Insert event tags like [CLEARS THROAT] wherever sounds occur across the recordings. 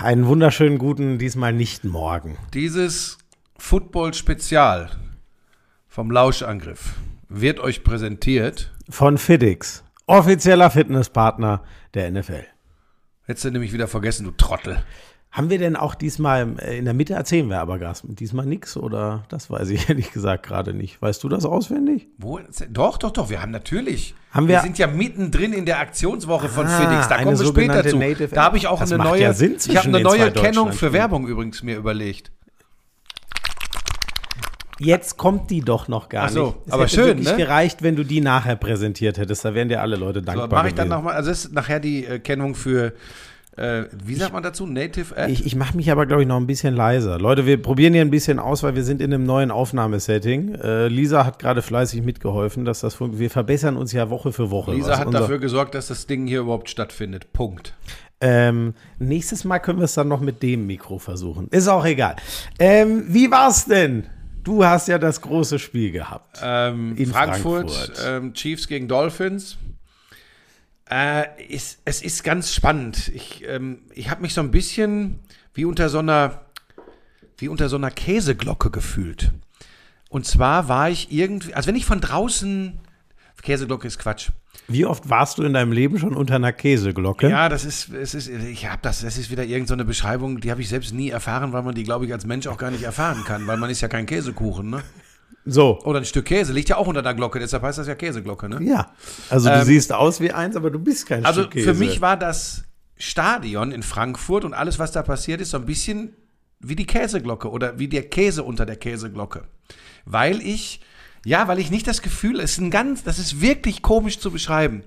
Einen wunderschönen guten, diesmal nicht morgen. Dieses Football-Spezial vom Lauschangriff wird euch präsentiert. Von Fiddix, offizieller Fitnesspartner der NFL. Hättest du nämlich wieder vergessen, du Trottel. Haben wir denn auch diesmal, äh, in der Mitte erzählen wir aber Gas, diesmal nichts oder das weiß ich [LAUGHS] ehrlich gesagt gerade nicht. Weißt du das auswendig? Wo? Doch, doch, doch, wir haben natürlich. Haben wir- wir sind ja mittendrin in der Aktionswoche von Ah, Fiddix. Da kommen wir später zu. Native Da habe ich auch eine neue, ja ich habe eine neue Kennung für. Werbung übrigens mir überlegt. Jetzt kommt die doch noch gar Ach so, nicht. Es aber hätte schön, wirklich ne? gereicht, wenn du die nachher präsentiert hättest. Da wären dir alle Leute So, dankbar. mache ich dann nochmal, also das ist nachher die äh, Kennung für, äh, wie sagt man dazu? Native App? Ich, ich mache mich aber, glaube ich, noch ein bisschen leiser. Leute, wir probieren hier ein bisschen aus, weil wir sind in einem neuen Aufnahmesetting. Äh, Lisa hat gerade fleißig mitgeholfen, dass das funktioniert. Wir verbessern uns ja Woche für Woche. Lisa was hat dafür gesorgt, dass das Ding hier überhaupt stattfindet. Punkt. Ähm, nächstes Mal können wir es dann noch mit dem Mikro versuchen. Ist auch egal. Ähm, wie war's denn? Du hast ja das große Spiel gehabt. Ähm, In Frankfurt, Frankfurt. Ähm, Chiefs gegen Dolphins. Äh, ist, es ist ganz spannend. Ich, ähm, ich habe mich so ein bisschen wie unter so einer wie unter so einer Käseglocke gefühlt. Und zwar war ich irgendwie, also wenn ich von draußen Käseglocke ist Quatsch. Wie oft warst du in deinem Leben schon unter einer Käseglocke? Ja, das ist, es ist, ich habe das, das ist wieder irgendeine so eine Beschreibung, die habe ich selbst nie erfahren, weil man die, glaube ich, als Mensch auch gar nicht erfahren kann, weil man ist ja kein Käsekuchen, ne? So. Oder ein Stück Käse liegt ja auch unter der Glocke, deshalb heißt das ja Käseglocke, ne? Ja. Also du Ähm, siehst aus wie eins, aber du bist kein Also Stück Käse. für mich war das Stadion in Frankfurt und alles, was da passiert ist, so ein bisschen wie die Käseglocke oder wie der Käse unter der Käseglocke. Weil ich, ja, weil ich nicht das Gefühl, es ist ein ganz, das ist wirklich komisch zu beschreiben.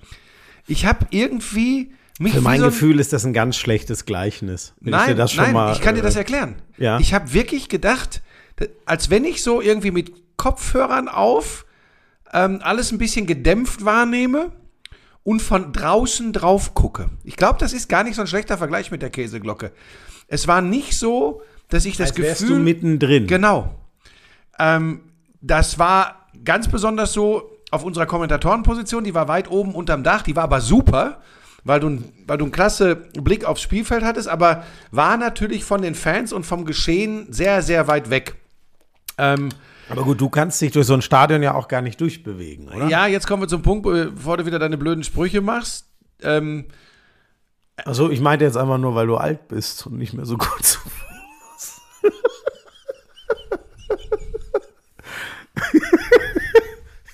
Ich habe irgendwie mich Für mein so ein- Gefühl ist das ein ganz schlechtes Gleichnis. Wenn ich Nein, nein, mal, ich kann dir das äh, erklären. ja. Ich habe wirklich gedacht, da- als wenn ich so irgendwie mit Kopfhörern auf ähm, alles ein bisschen gedämpft wahrnehme und von draußen drauf gucke. Ich glaube, das ist gar nicht so ein schlechter Vergleich mit der Käseglocke. Es war nicht so, dass ich das als wärst Gefühl du mittendrin. Genau. Ähm, das war ganz besonders so auf unserer Kommentatorenposition, die war weit oben unterm Dach, die war aber super, weil du, ein- weil du einen klasse Blick aufs Spielfeld hattest, aber war natürlich von den Fans und vom Geschehen sehr, sehr weit weg. Ähm, Aber gut, du kannst dich durch so ein Stadion ja auch gar nicht durchbewegen, oder? ja, jetzt kommen wir zum Punkt, bevor du wieder deine blöden Sprüche machst. Ähm, Also ich meinte jetzt einfach nur, weil du alt bist und nicht mehr so gut zu Fuß.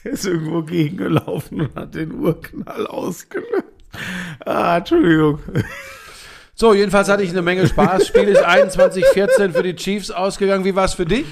Er [LAUGHS] ist irgendwo gegengelaufen und hat den Urknall ausgelöst. Ah, Entschuldigung. so, jedenfalls hatte ich eine Menge Spaß. Spiel ist [LAUGHS] 21-14 für die Chiefs ausgegangen. Wie war es für dich?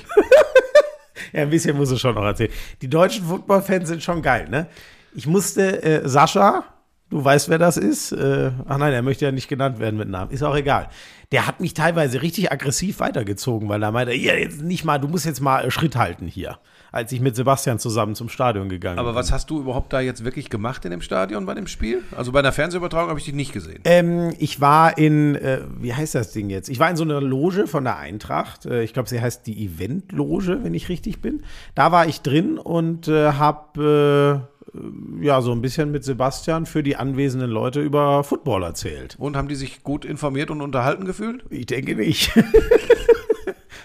Ja, ein bisschen muss ich schon noch erzählen. Die deutschen Football-Fans sind schon geil, ne? Ich musste, äh, Sascha, du weißt, wer das ist. Äh, ach nein, er möchte ja nicht genannt werden mit Namen. Ist auch egal. Der hat mich teilweise richtig aggressiv weitergezogen, weil er meinte, ja, jetzt nicht mal, du musst jetzt mal äh, Schritt halten hier. Als ich mit Sebastian zusammen zum Stadion gegangen Aber bin. was hast du überhaupt da jetzt wirklich gemacht in dem Stadion bei dem Spiel? Also bei einer Fernsehübertragung habe ich dich nicht gesehen. Ähm, ich war in, äh, wie heißt das Ding jetzt? Ich war in so einer Loge von der Eintracht. Äh, ich glaube, sie heißt die Event-Loge, wenn ich richtig bin. Da war ich drin und äh, habe äh, ja so ein bisschen mit Sebastian für die anwesenden Leute über Football erzählt. Und haben die sich gut informiert und unterhalten gefühlt? Ich denke nicht. [LAUGHS]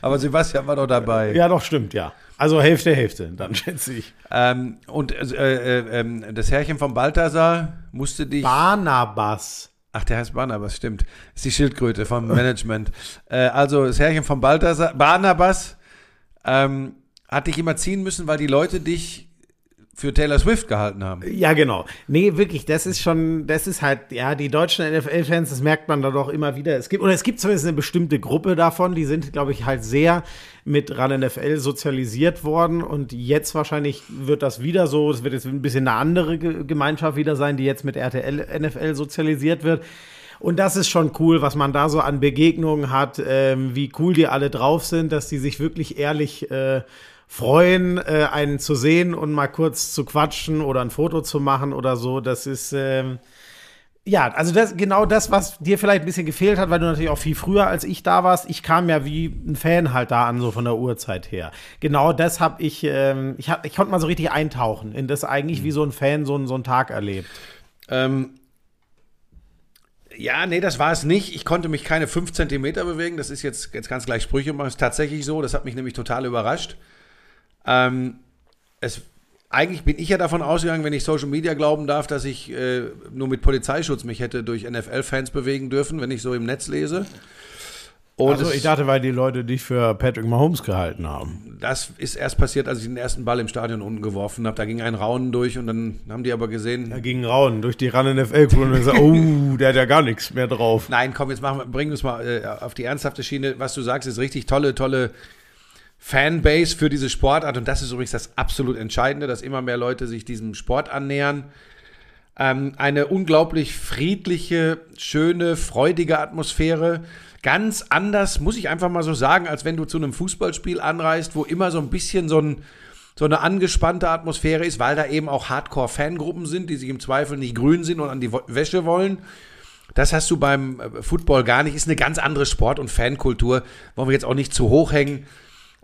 Aber Sebastian war doch dabei. ja, doch, stimmt, ja. Also Hälfte, Hälfte, dann schätze ich. Ähm, und äh, äh, ähm, das Herrchen von Balthasar musste dich. Barnabas. Ach, der heißt Barnabas, stimmt. Ist die Schildkröte vom Management. äh, also das Herrchen von Balthasar, Barnabas, ähm, hat dich immer ziehen müssen, weil die Leute dich für Taylor Swift gehalten haben. Ja, genau. Nee, wirklich, das ist schon, das ist halt, ja, die deutschen NFL-Fans, das merkt man da doch immer wieder. Es gibt, oder es gibt zumindest eine bestimmte Gruppe davon, die sind, glaube ich, halt sehr mit RAN NFL sozialisiert worden und jetzt wahrscheinlich wird das wieder so, es wird jetzt ein bisschen eine andere Ge- Gemeinschaft wieder sein, die jetzt mit RTL NFL sozialisiert wird. Und das ist schon cool, was man da so an Begegnungen hat, ähm, wie cool die alle drauf sind, dass die sich wirklich ehrlich äh, freuen, äh, einen zu sehen und mal kurz zu quatschen oder ein Foto zu machen oder so. Das ist ähm, ja, also das genau das, was dir vielleicht ein bisschen gefehlt hat, weil du natürlich auch viel früher als ich da warst. Ich kam ja wie ein Fan halt da an, so von der Uhrzeit her. Genau das habe ich, ähm, ich, hab, ich konnte mal so richtig eintauchen in das eigentlich wie so ein Fan so, so einen Tag erlebt. Ähm, Ja, nee, das war es nicht. Ich konnte mich keine fünf Zentimeter bewegen. Das ist jetzt, jetzt ganz gleich Sprüche machen. Das ist tatsächlich so. Das hat mich nämlich total überrascht. Ähm, es, eigentlich bin ich ja davon ausgegangen, wenn ich Social Media glauben darf, dass ich äh, nur mit Polizeischutz mich hätte durch NFL-Fans bewegen dürfen, wenn ich so im Netz lese. Und also ich dachte, weil die Leute dich für Patrick Mahomes gehalten haben. Das ist erst passiert, als ich den ersten Ball im Stadion unten geworfen habe. Da ging ein Raunen durch und dann haben die aber gesehen. Da ging ein Raunen durch die Run NFL-Crew und gesagt, [LAUGHS] oh, der hat ja gar nichts mehr drauf. Nein, komm, jetzt machen wir, bringen wir es mal äh, auf die ernsthafte Schiene. Was du sagst, ist richtig tolle, tolle Fanbase für diese Sportart. Und das ist übrigens das absolut Entscheidende, dass immer mehr Leute sich diesem Sport annähern. Ähm, eine unglaublich friedliche, schöne, freudige Atmosphäre ganz anders, muss ich einfach mal so sagen, als wenn du zu einem Fußballspiel anreist, wo immer so ein bisschen so, ein, so eine angespannte Atmosphäre ist, weil da eben auch Hardcore-Fangruppen sind, die sich im Zweifel nicht grün sind und an die Wäsche wollen. Das hast du beim äh, Football gar nicht. Ist eine ganz andere Sport- und Fankultur. Wollen wir jetzt auch nicht zu hoch hängen.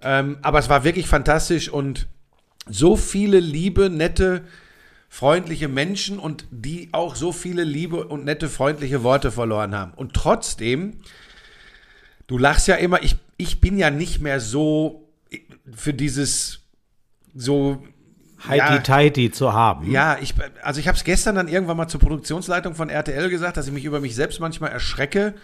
Ähm, aber es war wirklich fantastisch und so viele liebe, nette, freundliche Menschen und die auch so viele liebe und nette, freundliche Worte verloren haben. Und trotzdem Du lachst ja immer, ich, ich bin ja nicht mehr so für dieses so Heidi-Tighty ja, zu haben. Ja, ich, also ich habe es gestern dann irgendwann mal zur Produktionsleitung von RTL gesagt, dass ich mich über mich selbst manchmal erschrecke.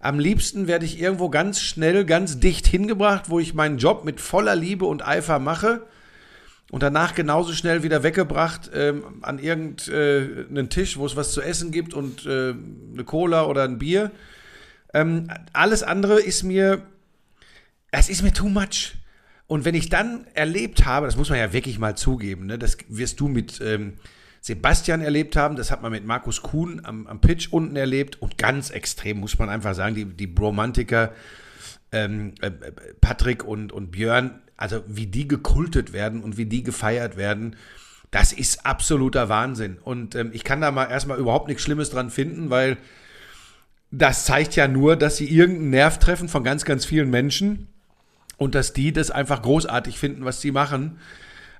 Am liebsten werde ich irgendwo ganz schnell, ganz dicht hingebracht, wo ich meinen Job mit voller Liebe und Eifer mache und danach genauso schnell wieder weggebracht ähm, an irgendeinen äh, Tisch, wo es was zu essen gibt und äh, eine Cola oder ein Bier. Ähm, alles andere ist mir, es ist mir too much. Und wenn ich dann erlebt habe, das muss man ja wirklich mal zugeben, ne, das wirst du mit ähm, Sebastian erlebt haben, das hat man mit Markus Kuhn am, am Pitch unten erlebt und ganz extrem, muss man einfach sagen, die, die Bromantiker ähm, äh, Patrick und, und Björn, also wie die gekultet werden und wie die gefeiert werden, das ist absoluter Wahnsinn. Und ähm, ich kann da mal erstmal überhaupt nichts Schlimmes dran finden, weil das zeigt ja nur, dass sie irgendeinen Nerv treffen von ganz, ganz vielen Menschen und dass die das einfach großartig finden, was sie machen.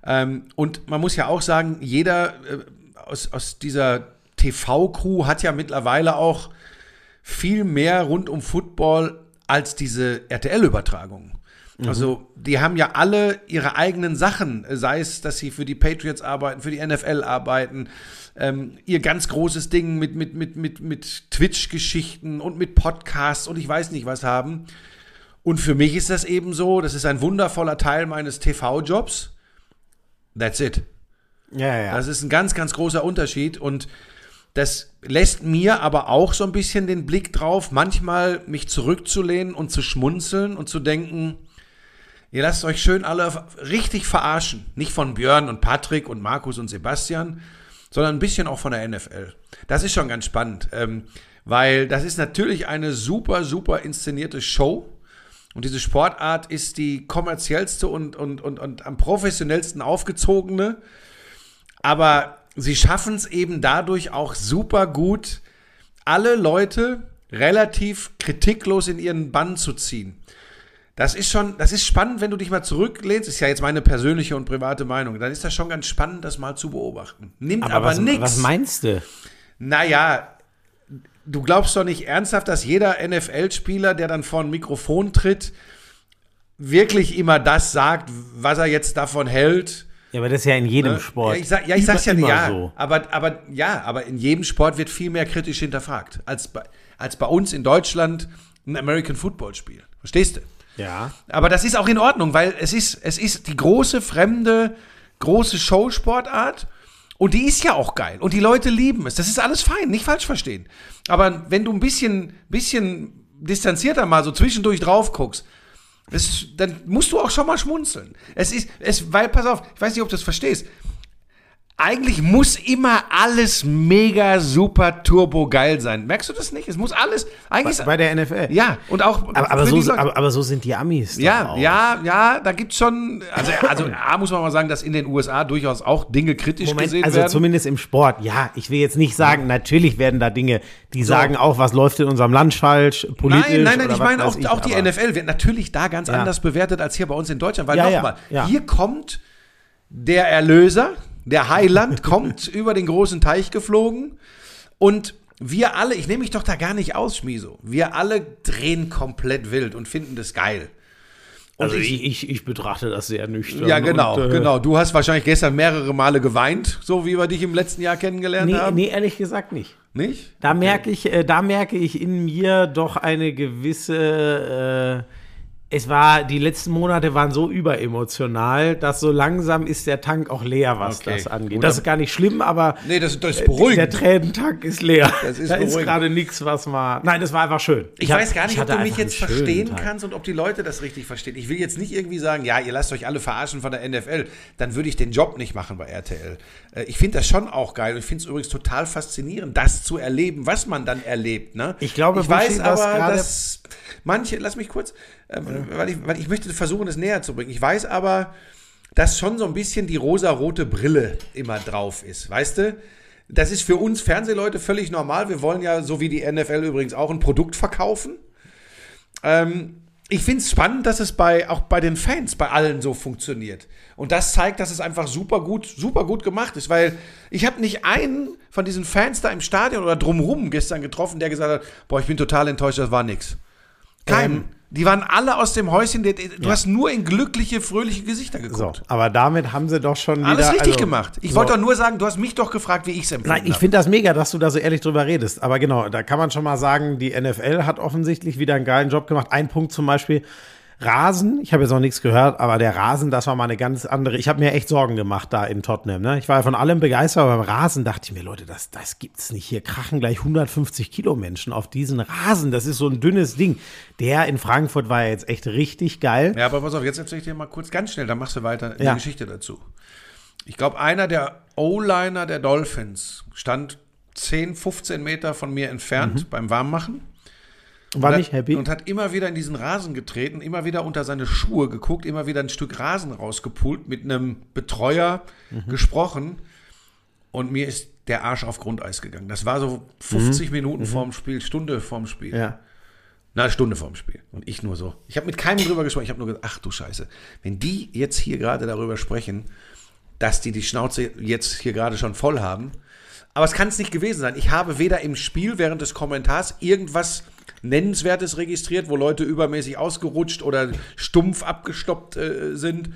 Ähm, und man muss ja auch sagen, jeder äh, aus, aus dieser TV-Crew hat ja mittlerweile auch viel mehr rund um Football als diese RTL-Übertragung. Mhm. Also die haben ja alle ihre eigenen Sachen, sei es, dass sie für die Patriots arbeiten, für die NFL arbeiten, ähm, ihr ganz großes Ding mit, mit, mit, mit, mit Twitch-Geschichten und mit Podcasts und ich weiß nicht was haben. Und für mich ist das eben so, das ist ein wundervoller Teil meines TV-Jobs. That's it. Ja, ja. Das ist ein ganz, ganz großer Unterschied und das lässt mir aber auch so ein bisschen den Blick drauf, manchmal mich zurückzulehnen und zu schmunzeln und zu denken, ihr lasst euch schön alle richtig verarschen. Nicht von Björn und Patrick und Markus und Sebastian, sondern ein bisschen auch von der NFL. Das ist schon ganz spannend, ähm, weil das ist natürlich eine super, super inszenierte Show. Und diese Sportart ist die kommerziellste und, und, und, und am professionellsten aufgezogene. Aber sie schaffen es eben dadurch auch super gut, alle Leute relativ kritiklos in ihren Bann zu ziehen. Das ist schon, das ist spannend, wenn du dich mal zurücklehnst. Ist ja jetzt meine persönliche und private Meinung. Dann ist das schon ganz spannend, das mal zu beobachten. Nimmt aber, aber nichts. Was meinst du? Naja, du glaubst doch nicht ernsthaft, dass jeder NFL-Spieler, der dann vor ein Mikrofon tritt, wirklich immer das sagt, was er jetzt davon hält. Ja, aber das ist ja in jedem ne? Sport. Ja, ich, sag, ja, ich sag's ja nicht. Ja, so. aber, aber, ja, aber in jedem Sport wird viel mehr kritisch hinterfragt, als bei, als bei uns in Deutschland ein American Football Spiel. Verstehst du? Ja. Aber das ist auch in Ordnung, weil es ist, es ist die große, fremde, große Showsportart. Und die ist ja auch geil. Und die Leute lieben es. Das ist alles fein, nicht falsch verstehen. Aber wenn du ein bisschen, bisschen distanzierter mal so zwischendurch drauf guckst, das, dann musst du auch schon mal schmunzeln. Es ist, es, weil, pass auf, ich weiß nicht, ob du das verstehst eigentlich muss immer alles mega super turbo geil sein. Merkst du das nicht? Es muss alles eigentlich bei, bei der NFL. Ja, und auch aber, aber so aber, aber, so sind die Amis. Ja, ja, ja, da gibt's schon also also A muss man mal sagen, dass in den USA durchaus auch Dinge kritisch Moment, gesehen also werden. Also zumindest im Sport. Ja, ich will jetzt nicht sagen, natürlich werden da Dinge, die so. sagen auch, was läuft in unserem Land falsch, politisch Nein, nein, nein, ich meine auch, ich, auch die NFL wird natürlich da ganz ja. anders bewertet als hier bei uns in Deutschland, weil ja, nochmal, ja, hier kommt der Erlöser der Heiland kommt [LAUGHS] über den großen Teich geflogen und wir alle, ich nehme mich doch da gar nicht aus, Schmiso. Wir alle drehen komplett wild und finden das geil. Und Also ich, ich, ich betrachte das sehr nüchtern. ja, genau, und, äh, genau. Du hast wahrscheinlich gestern mehrere Male geweint, so wie wir dich im letzten Jahr kennengelernt Nee, haben. nee, ehrlich gesagt nicht. Nicht? Da merke ich, äh, da merke ich in mir doch eine gewisse. Äh, es war, die letzten Monate waren so überemotional, dass so langsam ist der Tank auch leer, was Okay, das angeht. gut, das ist gar nicht schlimm, aber Nee, das, das ist der beruhigend. Tränentank ist leer. Das ist da ist beruhigend. gerade nichts, was mal. Nein, das war einfach schön. Ich, hab- weiß gar nicht, ich ob du mich jetzt verstehen Tag. kannst und ob die Leute das richtig verstehen. Ich will jetzt nicht irgendwie sagen, ja, ihr lasst euch alle verarschen von der NFL. Dann würde ich den Job nicht machen bei RTL. Äh, Ich finde das schon auch geil und ich finde es übrigens total faszinierend, das zu erleben, was man dann erlebt. Ne? Ich glaube, ich weiß aber, dass manche, lass mich kurz, äh, weil, ich, weil ich möchte versuchen, es näher zu bringen. Ich weiß aber, dass schon so ein bisschen die rosa-rote Brille immer drauf ist, weißt du? Das ist für uns Fernsehleute völlig normal. Wir wollen ja, so wie die NFL übrigens auch, ein Produkt verkaufen. Ähm, ich finde es spannend, dass es bei, auch bei den Fans, bei allen so funktioniert. Und das zeigt, dass es einfach super gut, super gut gemacht ist, weil ich habe nicht einen von diesen Fans da im Stadion oder drumherum gestern getroffen, der gesagt hat, boah, ich bin total enttäuscht, das war nix. Keinen. Ähm, die waren alle aus dem Häuschen, du hast nur in glückliche, fröhliche Gesichter So, geguckt. aber damit haben sie doch schon Alles wieder. richtig also, gemacht. Ich so. wollte doch nur sagen, du hast mich doch gefragt, wie ich es empfunden Nein, ich finde das mega, dass du da so ehrlich drüber redest. Aber genau, da kann man schon mal sagen, die NFL hat offensichtlich wieder einen geilen Job gemacht. Ein Punkt zum Beispiel. Rasen, ich habe jetzt noch nichts gehört, aber der Rasen, das war mal eine ganz andere. Ich habe mir echt Sorgen gemacht da in Tottenham. Ne? Ich war ja von allem begeistert, aber beim Rasen dachte ich mir, Leute, das, das gibt's nicht. Hier krachen gleich 150 Kilo Menschen auf diesen Rasen. Das ist so ein dünnes Ding. Der in Frankfurt war ja jetzt echt richtig geil. Ja, aber pass auf, jetzt erzähle ich dir mal kurz ganz schnell, dann machst du weiter die Ja. Geschichte dazu. Ich glaube, einer der O-Liner der Dolphins stand 10, 15 Meter von mir entfernt beim Warmmachen. War Und nicht hat- happy. Und hat immer wieder in diesen Rasen getreten, immer wieder unter seine Schuhe geguckt, immer wieder ein Stück Rasen rausgepult, mit einem Betreuer Mhm. gesprochen. Und mir ist der Arsch auf Grundeis gegangen. Das war so 50 Minuten vorm Spiel, Stunde vorm Spiel. Mhm. ja. Na, Stunde vorm Spiel. Und ich nur so. Ich habe mit keinem drüber gesprochen. Ich habe nur gesagt, ach du Scheiße. Wenn die jetzt hier gerade darüber sprechen, dass die die Schnauze jetzt hier gerade schon voll haben. Aber es kann es nicht gewesen sein. Ich habe weder im Spiel während des Kommentars irgendwas Nennenswertes registriert, wo Leute übermäßig ausgerutscht oder stumpf abgestoppt äh, sind.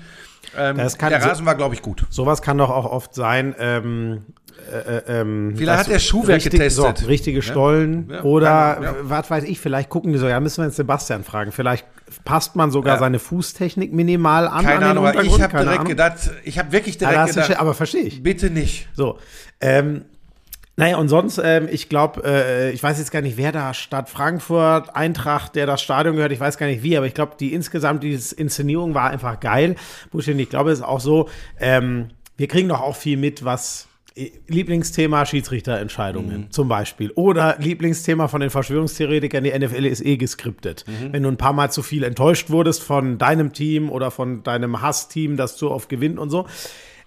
Ähm, Das kann der so- Rasen war, glaube ich, gut. Sowas kann doch auch oft sein. Ähm, äh, äh, ähm, Vielleicht hat der Schuhwerk richtig, getestet. So, richtige Stollen Ja, oder kann- ja. was weiß ich, vielleicht gucken die so, ja, müssen wir jetzt Sebastian fragen. Vielleicht passt man sogar Ja. seine Fußtechnik minimal an. Keine an Ahnung, ich habe direkt Ahnung. gedacht, ich habe wirklich Ja, direkt gedacht, aber verstehe ich. bitte nicht. So, ähm, naja, und sonst, ähm, ich glaube, äh, ich weiß jetzt gar nicht, wer da Stadt Frankfurt, Eintracht, der das Stadion gehört, ich weiß gar nicht wie, aber ich glaube, die insgesamt, die Inszenierung war einfach geil. Buschin, ich glaube, es ist auch so, ähm, wir kriegen doch auch viel mit, was äh, Lieblingsthema Schiedsrichterentscheidungen zum Beispiel. Oder Lieblingsthema von den Verschwörungstheoretikern, die NFL ist eh geskriptet. Wenn du ein paar Mal zu viel enttäuscht wurdest von deinem Team oder von deinem Hassteam, das zu oft gewinnt und so.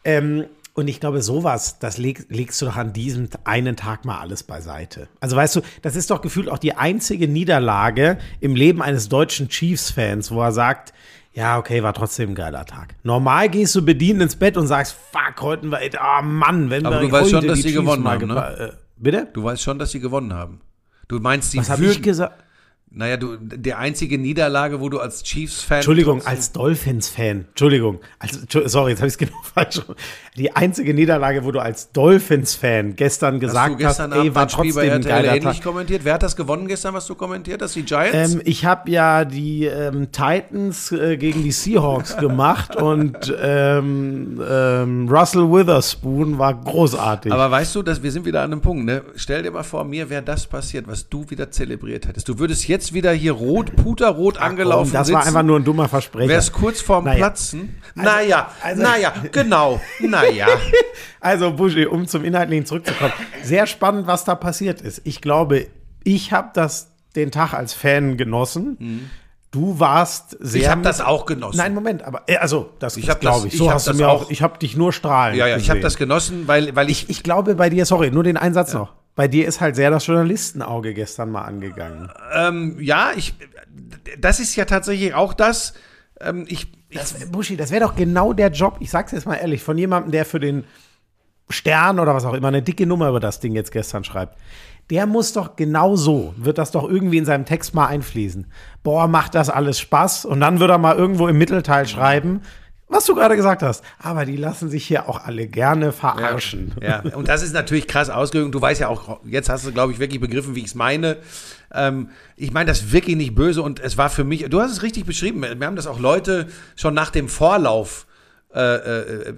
Ähm, und ich glaube, sowas, das leg, legst du doch an diesem einen Tag mal alles beiseite. Also weißt du, das ist doch gefühlt auch die einzige Niederlage im Leben eines deutschen Chiefs-Fans, wo er sagt, ja, okay, war trotzdem ein geiler Tag. Normal gehst du bedient ins Bett und sagst, fuck, heute war, oh Mann, wenn Aber wir du weißt schon, dass die sie Chiefs gewonnen haben, ne? Äh, bitte? Du weißt schon, dass sie gewonnen haben. Du meinst, sie Was habe ich gesagt? Naja, du, der einzige Niederlage, wo du als Chiefs-Fan. Entschuldigung, als Dolphins-Fan. Entschuldigung. Als, sorry, jetzt habe ich es genau [LAUGHS] falsch. Die einzige Niederlage, wo du als Dolphins-Fan gestern Hast gesagt du gestern hast, ey, war Spiel bei trotzdem ein RTL geiler ähnlich Tag. kommentiert? Wer hat das gewonnen gestern, was du kommentiert hast? Die Giants? Ähm, ich habe ja die ähm, Titans äh, gegen die Seahawks [LAUGHS] gemacht und ähm, ähm, Russell Witherspoon war großartig. Aber weißt du, dass wir sind wieder an einem Punkt, ne? Stell dir mal vor, mir wäre das passiert, was du wieder zelebriert hättest. Du würdest jetzt wieder hier rot, puterrot angelaufen das sitzen. war einfach nur ein dummer Versprecher. Wärst kurz vorm Naja. Platzen. naja, also- naja, genau, [LAUGHS] naja. [LAUGHS] Also, Buschi, um zum Inhaltlichen zurückzukommen. Sehr spannend, was da passiert ist. Ich glaube, ich habe das den Tag als Fan genossen. Du warst sehr. Ich habe das auch genossen. Nein, Moment, aber äh, also, das, Ich glaube ich. ich So hab hast du mir auch. Ich habe dich nur strahlen. ja, ja, ich habe gesehen. das genossen, weil, weil ich, Ich glaube bei dir, sorry, nur den Einsatz noch. Bei dir ist halt sehr das Journalistenauge gestern mal angegangen. ähm, ja, ich, das ist ja tatsächlich auch das. Ähm, ich, ich Das, Buschi, das wäre doch genau der Job, ich sag's jetzt mal ehrlich, von jemandem, der für den Stern oder was auch immer eine dicke Nummer über das Ding jetzt gestern schreibt. der muss doch genau so, wird das doch irgendwie in seinem Text mal einfließen. Boah, macht das alles Spaß? Und dann wird er mal irgendwo im Mittelteil schreiben, was du gerade gesagt hast. Aber die lassen sich hier auch alle gerne verarschen. Ja, ja. und das ist natürlich krass ausgedrückt. Du weißt ja auch, jetzt hast du, glaube ich, wirklich begriffen, wie ich es meine. Ähm, ich meine das wirklich nicht böse und es war für mich, du hast es richtig beschrieben. Wir haben das auch Leute schon nach dem Vorlauf äh, äh,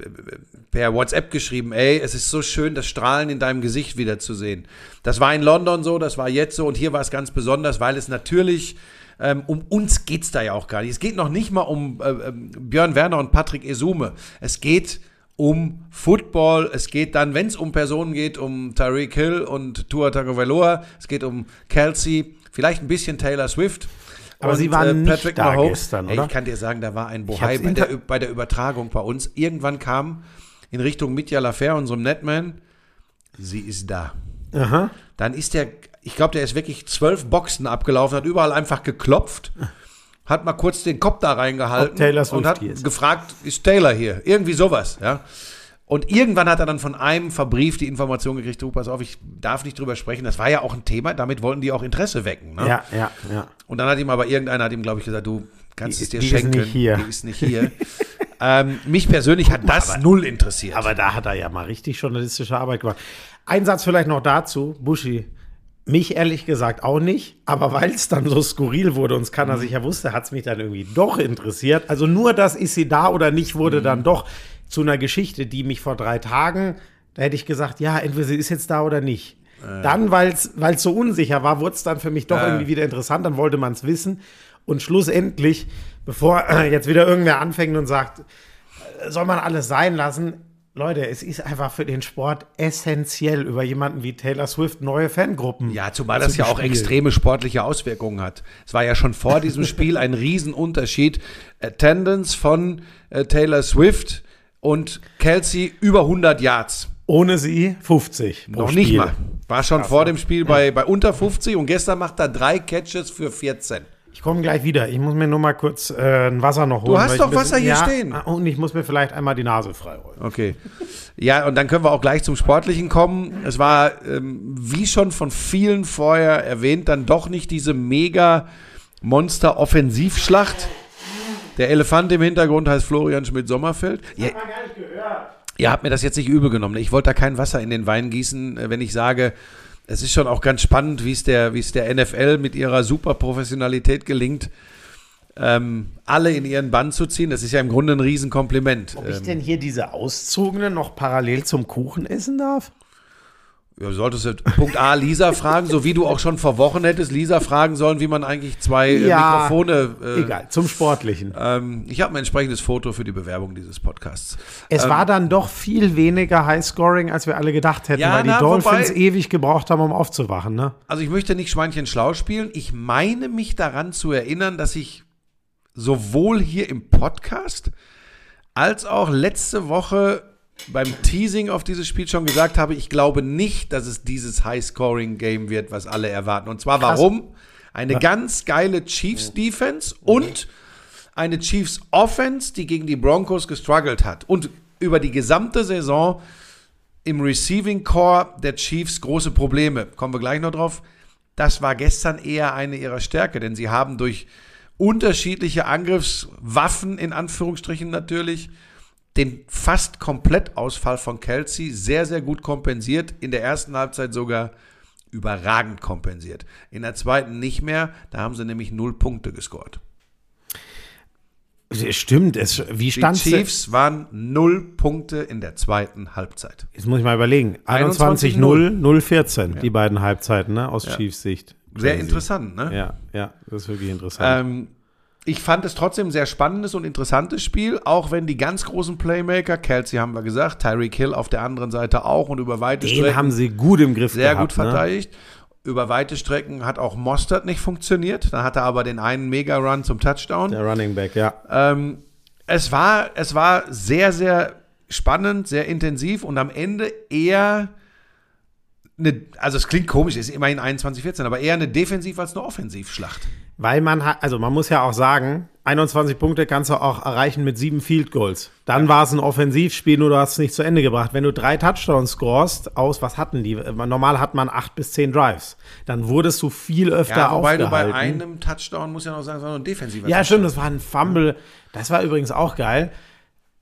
per WhatsApp geschrieben, ey, es ist so schön, das Strahlen in deinem Gesicht wiederzusehen. Das war in London so, das war jetzt so und hier war es ganz besonders, weil es natürlich ähm, um uns geht es da ja auch gar nicht. Es geht noch nicht mal um äh, ähm, Björn Werner und Patrick Esume. Es geht um Football. Es geht dann, wenn es um Personen geht, um Tyreek Hill und Tua Tagovailoa. Es geht um Kelsey, vielleicht ein bisschen Taylor Swift. Aber und, sie waren äh, nicht da Mahomes. gestern, oder? ich kann dir sagen, da war ein Bohai bei der, bei der Übertragung bei uns. Irgendwann kam in Richtung Mitya Lafer, unserem Netman, sie ist da. Aha. Dann ist der, ich glaube, der ist wirklich zwölf Boxen abgelaufen, hat überall einfach geklopft, hat mal kurz den Kopf da reingehalten Ob Taylor Swift und hat ist. gefragt, ist Taylor hier? Irgendwie sowas, ja. Und irgendwann hat er dann von einem verbrieft die Information gekriegt, du, pass auf, ich darf nicht drüber sprechen. Das war ja auch ein Thema, damit wollten die auch Interesse wecken. Ne? Ja, ja, ja. Und dann hat ihm aber irgendeiner, hat ihm, glaube ich, gesagt, du kannst Die- es dir die ist schenken. nicht hier. Die ist nicht hier. ähm, mich persönlich hat das null interessiert. Aber da hat er ja mal richtig journalistische Arbeit gemacht. Ein Satz vielleicht noch dazu, Buschi. Mich ehrlich gesagt auch nicht, aber weil es dann so skurril wurde und es keiner sicher wusste, hat es mich dann irgendwie doch interessiert. Also nur das ist sie da oder nicht, wurde dann doch zu einer Geschichte, die mich vor drei Tagen, da hätte ich gesagt, ja, entweder sie ist jetzt da oder nicht. Dann, weil es so unsicher war, wurde es dann für mich doch Äh. irgendwie wieder interessant, dann wollte man es wissen. Und schlussendlich, bevor äh, jetzt wieder irgendwer anfängt und sagt, soll man alles sein lassen. Leute, es ist einfach für den Sport essentiell, über jemanden wie Taylor Swift neue Fangruppen. Ja, zumal zu das ja auch extreme sportliche Auswirkungen hat. Es war ja schon vor [LAUGHS] diesem Spiel ein Riesenunterschied. Attendance von äh, Taylor Swift und Kelsey über 100 Yards. Ohne sie 50. pro Noch nicht Spiel. mal. War schon vor dem Spiel bei, bei unter 50 und gestern macht er drei Catches für 14. Ich komme gleich wieder. Ich muss mir nur mal kurz äh, ein Wasser noch holen. hast weil ich doch Wasser hier ja, stehen. Und ich muss mir vielleicht einmal die Nase freiräumen. Okay. Ja, und dann können wir auch gleich zum Sportlichen kommen. Es war, ähm, wie schon von vielen vorher erwähnt, dann doch nicht diese mega Monster-Offensivschlacht. Der Elefant im Hintergrund heißt Florian Schmidt-Sommerfeld. Ihr, ihr habt mir das jetzt nicht übel genommen. Ich wollte da kein Wasser in den Wein gießen, äh, wenn ich sage, es ist schon auch ganz spannend, wie es der, wie es der NFL mit ihrer super Professionalität gelingt, ähm, alle in ihren Bann zu ziehen. Das ist ja im Grunde ein Riesenkompliment. Ob ich Ähm, denn hier diese Auszogenen noch parallel zum Kuchen essen darf? Ja, du solltest jetzt Punkt A Lisa fragen, so wie du auch schon vor Wochen hättest Lisa fragen sollen, wie man eigentlich zwei äh, Ja, Mikrofone. Äh, Egal, zum Sportlichen. Ähm, ich habe ein entsprechendes Foto für die Bewerbung dieses Podcasts. Es war dann doch viel weniger Highscoring, als wir alle gedacht hätten, Ja, weil die na, Dolphins wobei- ewig gebraucht haben, um aufzuwachen. Ne? Also ich möchte nicht Schweinchen schlau spielen. Ich meine mich daran zu erinnern, dass ich sowohl hier im Podcast als auch letzte Woche beim Teasing auf dieses Spiel schon gesagt habe, ich glaube nicht, dass es dieses High-Scoring-Game wird, was alle erwarten. Und zwar Krass. warum? Eine ganz geile Chiefs-Defense und eine Chiefs-Offense, die gegen die Broncos gestruggelt hat. Und über die gesamte Saison im Receiving Core der Chiefs große Probleme. Kommen wir gleich noch drauf. Das war gestern eher eine ihrer Stärke, denn sie haben durch unterschiedliche Angriffswaffen, in Anführungsstrichen natürlich, den fast Komplettausfall von Kelsey sehr, sehr gut kompensiert. In der ersten Halbzeit sogar überragend kompensiert. In der zweiten nicht mehr. Da haben sie nämlich null Punkte gescored. Stimmt, es, wie Die stand Chiefs waren null Punkte in der zweiten Halbzeit. Jetzt muss ich mal überlegen. 21, 21-0, 0-14, die beiden Halbzeiten, ne, aus Chiefs Sicht. Sehr interessant, ne? Ja, ja, das ist wirklich interessant. Ähm, ich fand es trotzdem ein sehr spannendes und interessantes Spiel, auch wenn die ganz großen Playmaker, Kelsey haben wir gesagt, Tyreek Hill auf der anderen Seite auch und über weite Den Strecken haben sie gut im Griff sehr gehabt. gut verteidigt. Über weite Strecken hat auch Mostert nicht funktioniert. Dann hat er aber den einen Mega-Run zum Touchdown. Ne? Der Running Back, ja. Ähm, es, war, es war sehr, sehr spannend, sehr intensiv und am Ende eher eine, also es klingt komisch, es ist immerhin 21-14, aber eher eine Defensiv- als eine Offensivschlacht. Weil man hat, also man muss ja auch sagen, 21 Punkte kannst du auch erreichen mit sieben Field Goals. Dann war es ein Offensivspiel, nur du hast es nicht zu Ende gebracht. Wenn du drei Touchdowns scorest, aus, was hatten die? Normal hat man acht bis zehn Drives. Dann wurdest du viel öfter Ja, wobei du aufgehalten. bei einem Touchdown, muss ja noch sagen, es war noch ein defensiver Ja, Touchdown. stimmt, das war ein Fumble. Das war übrigens auch geil.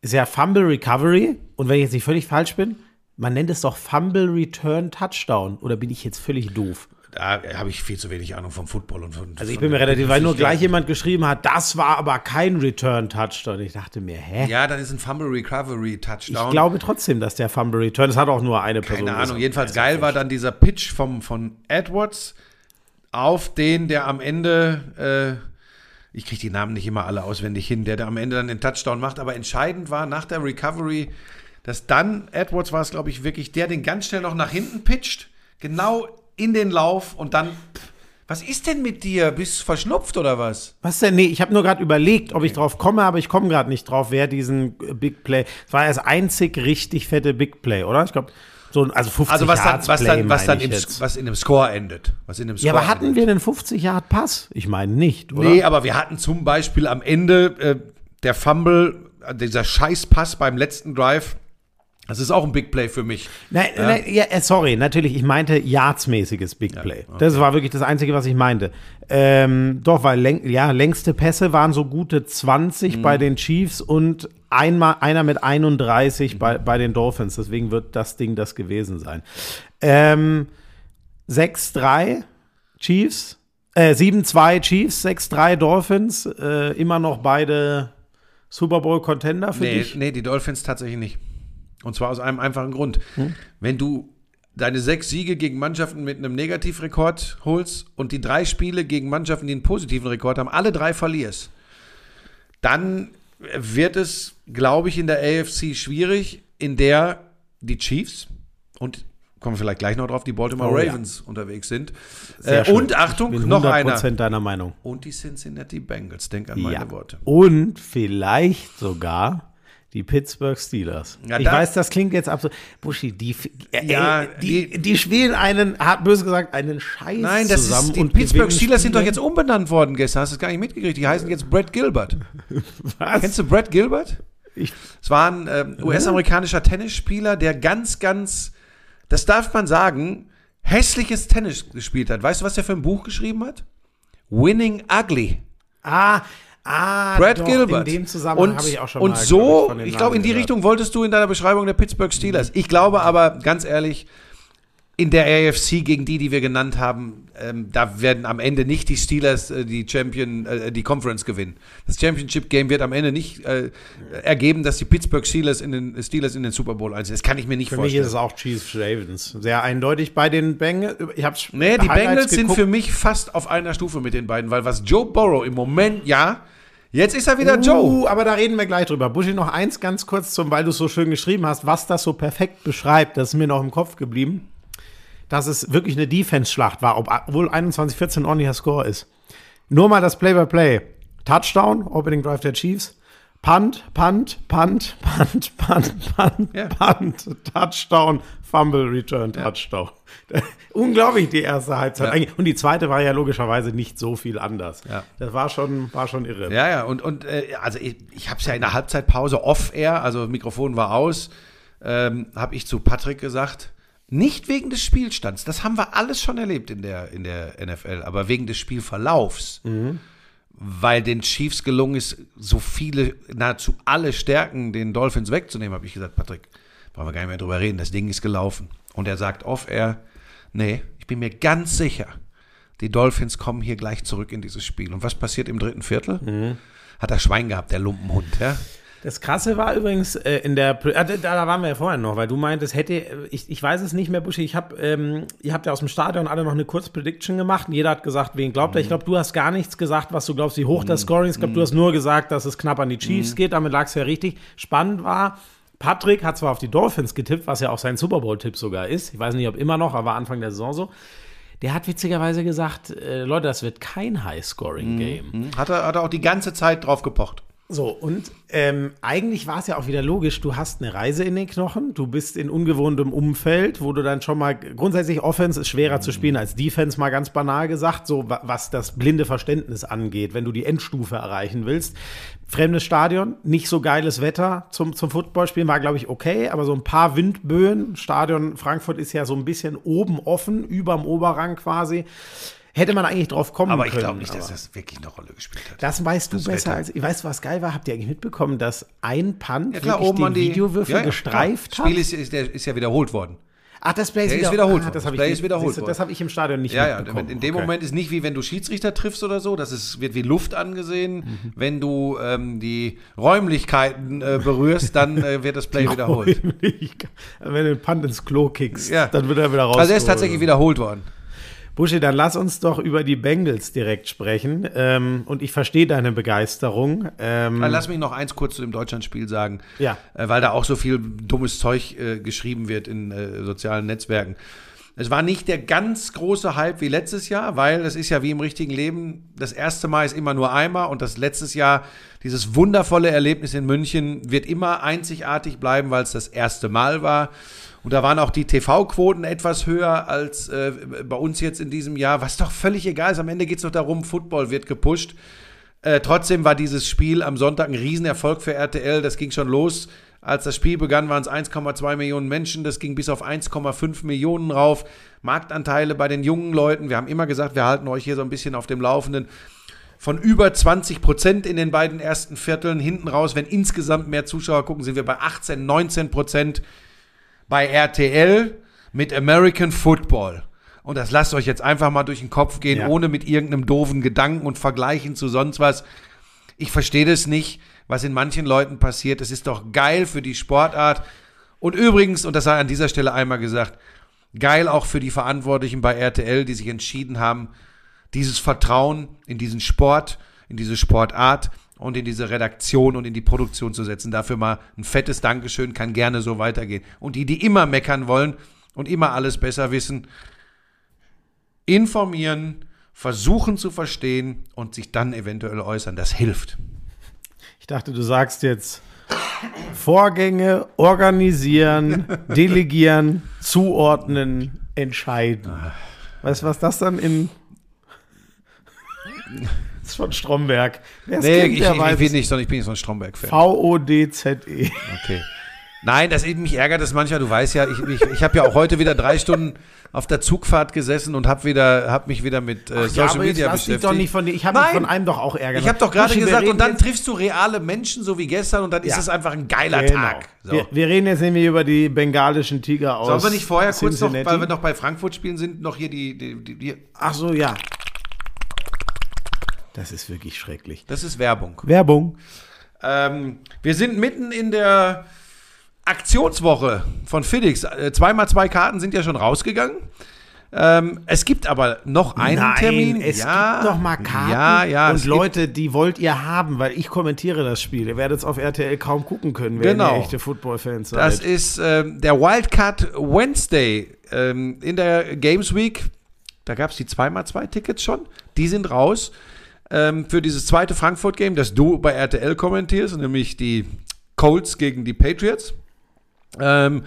Ist ja Fumble Recovery. Und wenn ich jetzt nicht völlig falsch bin, man nennt es doch Fumble Return Touchdown. Oder bin ich jetzt völlig doof? Da habe ich viel zu wenig Ahnung vom Football und von. Also ich bin mir relativ, weil nur gleich jemand geschrieben hat, das war aber kein Return Touchdown. Ich dachte mir, hä? Ja, dann ist ein Fumble Recovery Touchdown. Ich glaube trotzdem, dass der Fumble Return, das hat auch nur eine Person. Keine Ahnung. gesagt. Jedenfalls geil war dann dieser Pitch vom, von Edwards auf den, der am Ende, äh, ich kriege die Namen nicht immer alle auswendig hin, der, der am Ende dann den Touchdown macht. Aber entscheidend war nach der Recovery, dass dann Edwards war es, glaube ich, wirklich der, den ganz schnell noch nach hinten pitcht, genau in den Lauf und dann. Pff, was ist denn mit dir? Bist du verschnupft oder was? Was denn? Nee, ich habe nur gerade überlegt, ob ich drauf komme, aber ich komme gerade nicht drauf, wer diesen äh, Big Play. Es war das einzig richtig fette Big Play, oder? Ich glaube, so ein, also 50 Also was dann, Yards was Play, dann, was dann im, was in einem Score endet. Was in einem Score Ja, aber hatten endet. wir einen 50 Yard Pass? Ich meine nicht, oder? Nee, aber wir hatten zum Beispiel am Ende äh, der Fumble, äh, dieser Scheißpass beim letzten Drive. Das ist auch ein Big Play für mich. Nein, nein, ja, äh, sorry, natürlich, ich meinte Yards-mäßiges Big Play. Das war wirklich das Einzige, was ich meinte. Ähm, doch, weil läng ja, längste Pässe waren so gute 20 Mhm. bei den Chiefs und einmal, einer mit 31 bei, bei den Dolphins. Deswegen wird das Ding das gewesen sein. Ähm, 6-3 Chiefs, äh, 7-2 Chiefs, 6-3 Dolphins. Äh, immer noch beide Super Bowl-Contender für Nee, dich? nee, die Dolphins tatsächlich nicht. Und zwar aus einem einfachen Grund. Hm? Wenn du deine sechs Siege gegen Mannschaften mit einem Negativrekord holst und die drei Spiele gegen Mannschaften, die einen positiven Rekord haben, alle drei verlierst, dann wird es, glaube ich, in der AFC schwierig, in der die Chiefs und kommen wir vielleicht gleich noch drauf, die Baltimore Oh, ja. Ravens unterwegs sind. Äh, und Achtung, noch 100% einer. deiner Meinung. Und die Cincinnati Bengals. Denk an meine Ja. Worte. Und vielleicht sogar die Pittsburgh Steelers. Ja, ich da- weiß, das klingt jetzt absolut. Buschi, die, äh, Ja, ey, die, die, spielen einen, hat böse gesagt, einen Scheiß Nein, das zusammen ist, die und Pittsburgh Steelers sind doch jetzt umbenannt worden gestern. Hast du es gar nicht mitgekriegt? Die heißen jetzt Brad Gilbert. [LAUGHS] Was? Kennst du Brad Gilbert? Ich- Es war ein ähm, US-amerikanischer Tennisspieler, der ganz, ganz, das darf man sagen, hässliches Tennis gespielt hat. Weißt du, was der für ein Buch geschrieben hat? Winning Ugly. Ah, ah, Brad doch, Gilbert. In dem Zusammenhang und, habe ich auch schon und mal. so, ich glaube, in die gehört. Richtung wolltest du in deiner Beschreibung der Pittsburgh Steelers. Ich glaube aber, ganz ehrlich, in der AFC gegen die, die wir genannt haben, ähm, da werden am Ende nicht die Steelers äh, die Champion, äh, die Conference gewinnen. Das Championship Game wird am Ende nicht äh, ergeben, dass die Pittsburgh Steelers in den Steelers in den Super Bowl einziehen. Das kann ich mir nicht Für mich vorstellen. ist es auch Chiefs Ravens. Sehr eindeutig bei den Bengals. Ich hab's Nee, die Highlights Bengals sind geguckt. für mich fast auf einer Stufe mit den beiden, weil was Joe Burrow im Moment, ja, jetzt ist er wieder Joe. Uh, aber da reden wir gleich drüber. Buschi, noch eins ganz kurz zum, weil du es so schön geschrieben hast, was das so perfekt beschreibt, das ist mir noch im Kopf geblieben, dass es wirklich eine Defense-Schlacht war, ob- obwohl 21-14 ein ordentlicher Score ist. Nur mal das Play-by-Play. Touchdown, Opening Drive der Chiefs. Punt, Punt, Punt, Punt, Punt, Punt, Ja. Punt, Touchdown, Fumble, Return, Touchdown. [LAUGHS] Unglaublich, die erste Halbzeit. Ja. Und die zweite war ja logischerweise nicht so viel anders. Ja. Das war schon, war schon irre. Ja, ja, und, und äh, also ich, ich habe es ja in der Halbzeitpause off-air, also Mikrofon war aus, ähm, habe ich zu Patrick gesagt, nicht wegen des Spielstands, das haben wir alles schon erlebt in der, in der NFL, aber wegen des Spielverlaufs, weil den Chiefs gelungen ist, so viele, nahezu alle Stärken den Dolphins wegzunehmen, habe ich gesagt, Patrick, brauchen wir gar nicht mehr drüber reden, das Ding ist gelaufen. Und er sagt off-air, nee, ich bin mir ganz sicher, die Dolphins kommen hier gleich zurück in dieses Spiel. Und was passiert im dritten Viertel? Hat er Schwein gehabt, der Lumpenhund, ja? Das Krasse war übrigens äh, in der, ah, da, da waren wir ja vorhin noch, weil du meintest, hätte, äh, ich, ich weiß es nicht mehr, Buschi, ich habe, ähm, ihr habt ja aus dem Stadion alle noch eine Kurzprediction gemacht und jeder hat gesagt, wen glaubt er. Ich glaube, du hast gar nichts gesagt, was du glaubst, wie hoch das Scoring ist. Ich glaube, du hast nur gesagt, dass es knapp an die Chiefs geht, damit lag es ja richtig. Spannend war, Patrick hat zwar auf die Dolphins getippt, was ja auch sein Super Bowl-Tipp sogar ist. Ich weiß nicht, ob immer noch, aber Anfang der Saison so. Der hat witzigerweise gesagt, äh, Leute, das wird kein High-Scoring-Game. Hat er, hat er auch die ganze Zeit drauf gepocht. So, und ähm, eigentlich war es ja auch wieder logisch, du hast eine Reise in den Knochen, du bist in ungewohntem Umfeld, wo du dann schon mal, grundsätzlich Offense ist schwerer zu spielen als Defense, mal ganz banal gesagt, so was das blinde Verständnis angeht, wenn du die Endstufe erreichen willst. Fremdes Stadion, nicht so geiles Wetter zum, zum Footballspielen, war glaube ich okay, aber so ein paar Windböen, Stadion Frankfurt ist ja so ein bisschen oben offen, überm Oberrang quasi hätte man eigentlich drauf kommen aber können. Aber ich glaube nicht, dass das wirklich eine Rolle gespielt hat. Das weißt du das besser als ich. Weißt du, was geil war? Habt ihr eigentlich mitbekommen, dass ein Punt ja, klar, oben den die Videowürfel ja, ja, gestreift klar. hat? Das Spiel ist, ist, ist, ja wiederholt worden. Ach, das Play ist, wieder, ist wiederholt. Ah, das Play ist wiederholt du, das habe ich im Stadion nicht ja, mitbekommen. Ja, in dem okay. Moment ist nicht wie wenn du Schiedsrichter triffst oder so. Das ist, wird wie Luft angesehen. Mhm. Wenn du ähm, die Räumlichkeiten äh, berührst, dann äh, wird das Play die wiederholt. wenn du den Punt ins Klo kickst, ja. dann wird er wieder raus. Also er ist tatsächlich wiederholt worden. Buschi, dann lass uns doch über die Bengals direkt sprechen. Ähm, und ich verstehe deine Begeisterung. Ähm, lass mich noch eins kurz zu dem Deutschlandspiel sagen. Ja. Äh, weil da auch so viel dummes Zeug äh, geschrieben wird in äh, sozialen Netzwerken. Es war nicht der ganz große Hype wie letztes Jahr, weil es ist ja wie im richtigen Leben, das erste Mal ist immer nur einmal und das letztes Jahr, dieses wundervolle Erlebnis in München, wird immer einzigartig bleiben, weil es das erste Mal war. Und da waren auch die TV-Quoten etwas höher als äh, bei uns jetzt in diesem Jahr, was doch völlig egal ist. Am Ende geht es doch darum, Football wird gepusht. Äh, trotzdem war dieses Spiel am Sonntag ein Riesenerfolg für RTL. Das ging schon los. Als das Spiel begann, waren es 1,2 Millionen Menschen. Das ging bis auf 1,5 Millionen rauf. Marktanteile bei den jungen Leuten. Wir haben immer gesagt, wir halten euch hier so ein bisschen auf dem Laufenden. Von über 20 Prozent in den beiden ersten Vierteln. Hinten raus, wenn insgesamt mehr Zuschauer gucken, sind wir bei 18, 19 Prozent bei RTL mit American Football. Und das lasst euch jetzt einfach mal durch den Kopf gehen, ja. ohne mit irgendeinem doofen Gedanken und Vergleichen zu sonst was. Ich verstehe das nicht, was in manchen Leuten passiert. Es ist doch geil für die Sportart. Und übrigens, und das sei an dieser Stelle einmal gesagt, geil auch für die Verantwortlichen bei RTL, die sich entschieden haben, dieses Vertrauen in diesen Sport, in diese Sportart und in diese Redaktion und in die Produktion zu setzen. Dafür mal ein fettes Dankeschön, kann gerne so weitergehen. Und die, die immer meckern wollen und immer alles besser wissen, informieren, versuchen zu verstehen und sich dann eventuell äußern. Das hilft. Ich dachte, du sagst jetzt Vorgänge organisieren, [LAUGHS] delegieren, zuordnen, entscheiden. Weißt du, was das dann in [LAUGHS] ist von Stromberg. Wer nee, kennt, ich, ich, ich, bin nicht, sondern ich bin nicht so ein Stromberg-Fan. V-O-D-Z-E. Okay. Nein, das mich ärgert das manchmal. Du weißt ja, ich, ich, ich habe ja auch heute wieder drei Stunden auf der Zugfahrt gesessen und habe wieder, hab mich wieder mit äh, Social ja, Media beschäftigt. Doch nicht von. Ich habe mich von einem doch auch ärgert. Ich habe doch gerade gesagt, und dann triffst du reale Menschen, so wie gestern, und dann ja. ist es einfach ein geiler genau. Tag. So. Wir, wir, reden jetzt nämlich über die bengalischen Tiger aus. Sollen wir nicht vorher kurz noch, weil wir noch bei Frankfurt spielen sind, noch hier die. die, die, die Ach so, ja. Das ist wirklich schrecklich. Das ist Werbung. Werbung. Ähm, wir sind mitten in der Aktionswoche von Felix. Äh, zweimal zwei Karten sind ja schon rausgegangen. Ähm, es gibt aber noch einen Nein, Termin. Es ja, gibt noch mal Karten. Ja, ja. Und Leute, die wollt ihr haben, weil ich kommentiere das Spiel. Ihr werdet es auf RTL kaum gucken können, wenn genau. ihr echte Football-Fans seid. Das ist ähm, der Wildcard Wednesday ähm, in der Games Week. Da gab es die 2x2 schon. Die sind raus ähm, für dieses zweite Frankfurt-Game, das du bei RTL kommentierst, nämlich die Colts gegen die Patriots. Ähm,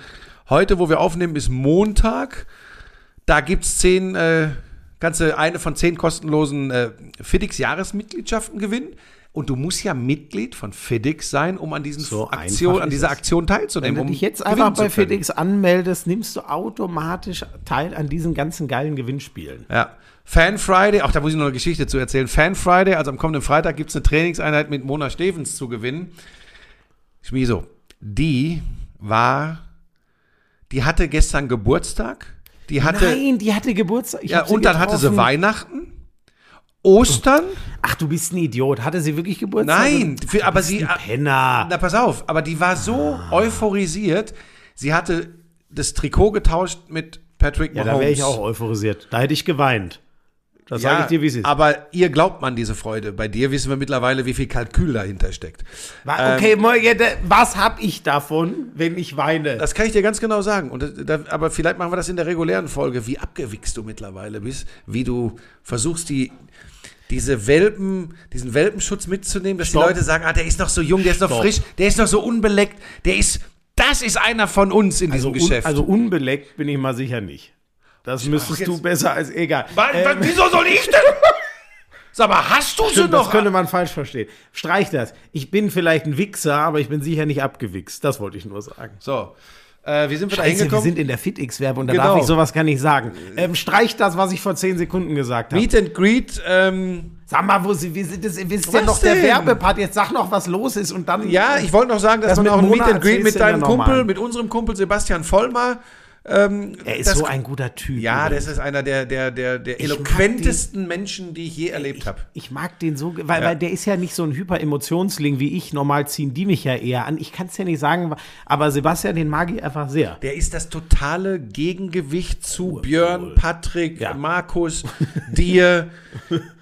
heute, wo wir aufnehmen, ist Montag. Da gibt es zehn, äh, ganze eine von zehn kostenlosen äh, FedEx-Jahresmitgliedschaften gewinnen. Und du musst ja Mitglied von FedEx sein, um an, diesen so Aktion, an dieser Aktion teilzunehmen. Wenn du dich jetzt einfach bei FedEx anmeldest, nimmst du automatisch teil an diesen ganzen geilen Gewinnspielen. Ja. Fan Friday, auch da muss ich noch eine Geschichte zu erzählen. Fan Friday, also am kommenden Freitag gibt es eine Trainingseinheit mit Mona Stevens zu gewinnen. Schmieso, die war, die hatte gestern Geburtstag. Die hatte, Nein, die hatte Geburtstag. Ich ja, und dann hatte sie Weihnachten. Ostern? Ach, du bist ein Idiot. Hatte sie wirklich Geburtstag? Nein, für, aber sie. Penner. Na, pass auf, aber die war so ah. euphorisiert. Sie hatte das Trikot getauscht mit Patrick Mahomes. Ja, da wäre ich auch euphorisiert. Da hätte ich geweint. Das ja, sage ich dir, wie es ist. Aber ihr glaubt man diese Freude. Bei dir wissen wir mittlerweile, wie viel Kalkül dahinter steckt. Okay, ähm, was habe ich davon, wenn ich weine? Das kann ich dir ganz genau sagen. Und da, aber vielleicht machen wir das in der regulären Folge, wie abgewichst du mittlerweile bist, wie du versuchst, die, diese Welpen, diesen Welpenschutz mitzunehmen, dass Stopp. die Leute sagen, ah, der ist noch so jung, der ist noch Stopp. frisch, der ist noch so unbeleckt, der ist, das ist einer von uns in Also, diesem un, Geschäft. also unbeleckt bin ich mal sicher nicht. Das müsstest du besser als egal. Wa- Ähm, wieso soll ich denn? [LAUGHS] Sag mal, hast du sie Stimmt, das noch? könnte man falsch verstehen. Streich das. Ich bin vielleicht ein Wichser, aber ich bin sicher nicht abgewichst. Das wollte ich nur sagen. So, äh, wie sind wir da Scheiße, wir hingekommen? sind in der FitX-Werbung, da Genau. darf ich sowas gar nicht sagen. Ähm, streich das, was ich vor zehn Sekunden gesagt habe. Meet and Greet, ähm, Sag mal, wo Sie, wie sind das, wir sind Was ja noch der denn? Werbepart. Jetzt sag noch, was los ist und dann. ja, ich wollte noch sagen, dass Das man auch ein Meet and Greet mit deinem. Kumpel, mit unserem Kumpel Sebastian Vollmer, ähm, er ist das- so ein guter Typ. Ja, das ist einer der, der, der, der eloquentesten Menschen, die ich je erlebt habe. Ich mag den so, weil, Ja. weil der ist ja nicht so ein Hyper-Emotionsling wie ich. Normal ziehen die mich ja eher an. Ich kann es ja nicht sagen, aber Sebastian, den mag ich einfach sehr. Der ist das totale Gegengewicht zu Björn, Patrick, Ja. Markus, [LAUGHS] dir,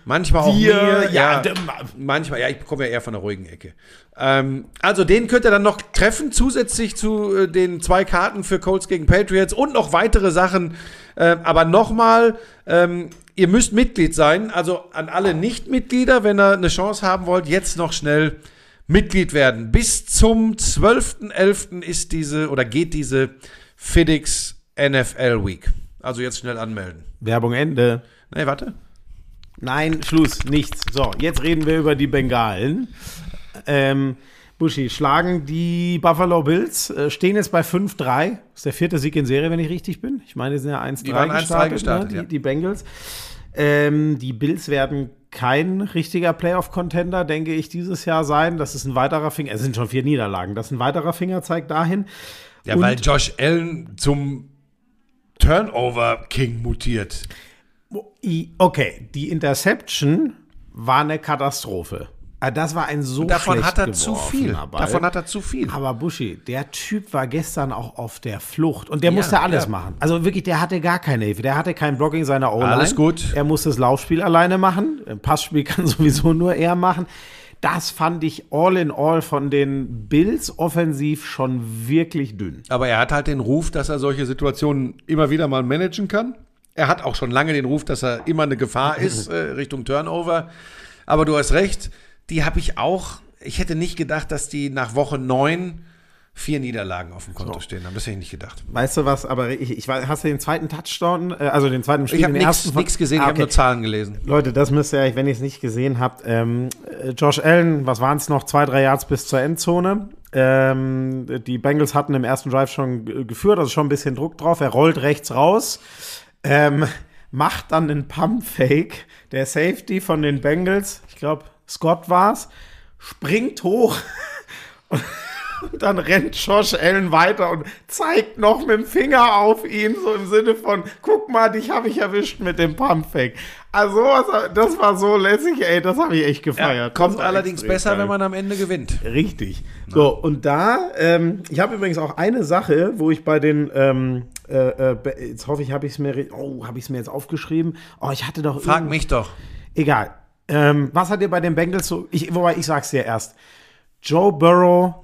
manchmal auch Dir, mir. ja, Ja, manchmal, ja, ich komme ja eher von der ruhigen Ecke. Ähm, also den könnt ihr dann noch treffen, zusätzlich zu äh, den zwei Karten für Colts gegen Patriots und noch weitere Sachen. Äh, aber nochmal, ähm, ihr müsst Mitglied sein. Also an alle Nicht-Mitglieder, wenn ihr eine Chance haben wollt, jetzt noch schnell Mitglied werden. Bis zum 12.11. ist diese oder geht diese FedEx NFL Week. Also jetzt schnell anmelden. Werbung Ende. Nee, warte. Nein, Schluss, nichts. So, jetzt reden wir über die Bengalen. Ähm, Buschi, schlagen die Buffalo Bills, äh, stehen jetzt bei 5-3. Ist der vierte Sieg in Serie, wenn ich richtig bin. Ich meine, die sind ja 1-3 Die waren 1-3 gestartet, ne? ja. die, die Bengals. Ähm, die Bills werden kein richtiger Playoff-Contender, denke ich, dieses Jahr sein. Das ist ein weiterer Finger, es sind schon vier Niederlagen, das ist ein weiterer Fingerzeig dahin. Ja, Und- weil Josh Allen zum Turnover King mutiert. Okay, die Interception war eine Katastrophe. Ah, Das war ein so Davon schlecht hat er zu viel. Ball. Davon hat er zu viel. Aber Buschi, der Typ war gestern auch auf der Flucht und der Ja, musste alles ja. machen. Also wirklich, der hatte gar keine Hilfe. Der hatte kein Blocking seiner O-Line. Alles gut. Er musste das Laufspiel alleine machen. Ein Passspiel [LAUGHS] kann sowieso nur er machen. Das fand ich all in all von den Bills offensiv schon wirklich dünn. Aber er hat halt den Ruf, dass er solche Situationen immer wieder mal managen kann. Er hat auch schon lange den Ruf, dass er immer eine Gefahr [LAUGHS] ist äh, Richtung Turnover. Aber du hast recht, die habe ich auch. Ich hätte nicht gedacht, dass die nach Woche 9 vier Niederlagen auf dem Konto stehen haben. Das hätte ich nicht gedacht. Weißt du was, aber ich, ich hast du den zweiten Touchdown, äh, also den zweiten Spiel, Ich habe ersten nichts gesehen, ich Ah, habe okay. nur Zahlen gelesen. Leute, das müsst ihr, wenn ihr es nicht gesehen habt, ähm, äh, Josh Allen, was waren es noch, zwei, drei Yards bis zur Endzone. Ähm, die Bengals hatten im ersten Drive schon ge- geführt, also schon ein bisschen Druck drauf. Er rollt rechts raus, ähm, macht dann einen Pump-Fake. Der Safety von den Bengals, ich glaube, Scott war's, springt hoch [LAUGHS] und dann rennt Josh Allen weiter und zeigt noch mit dem Finger auf ihn, so im Sinne von, guck mal, dich habe ich erwischt mit dem Pumpfake. Also das war so lässig, ey, das habe ich echt gefeiert. Kommt Das war allerdings besser, geil. wenn man am Ende gewinnt. Richtig. So, und da, ähm, ich habe übrigens auch eine Sache, wo ich bei den, ähm, äh, äh, jetzt hoffe ich, habe ich es mir, oh, habe ich es mir jetzt aufgeschrieben. Oh, ich hatte doch. Frag mich doch. Egal. Ähm, was hat dir bei den Bengals so, ich, wobei ich sag's dir erst. Joe Burrow,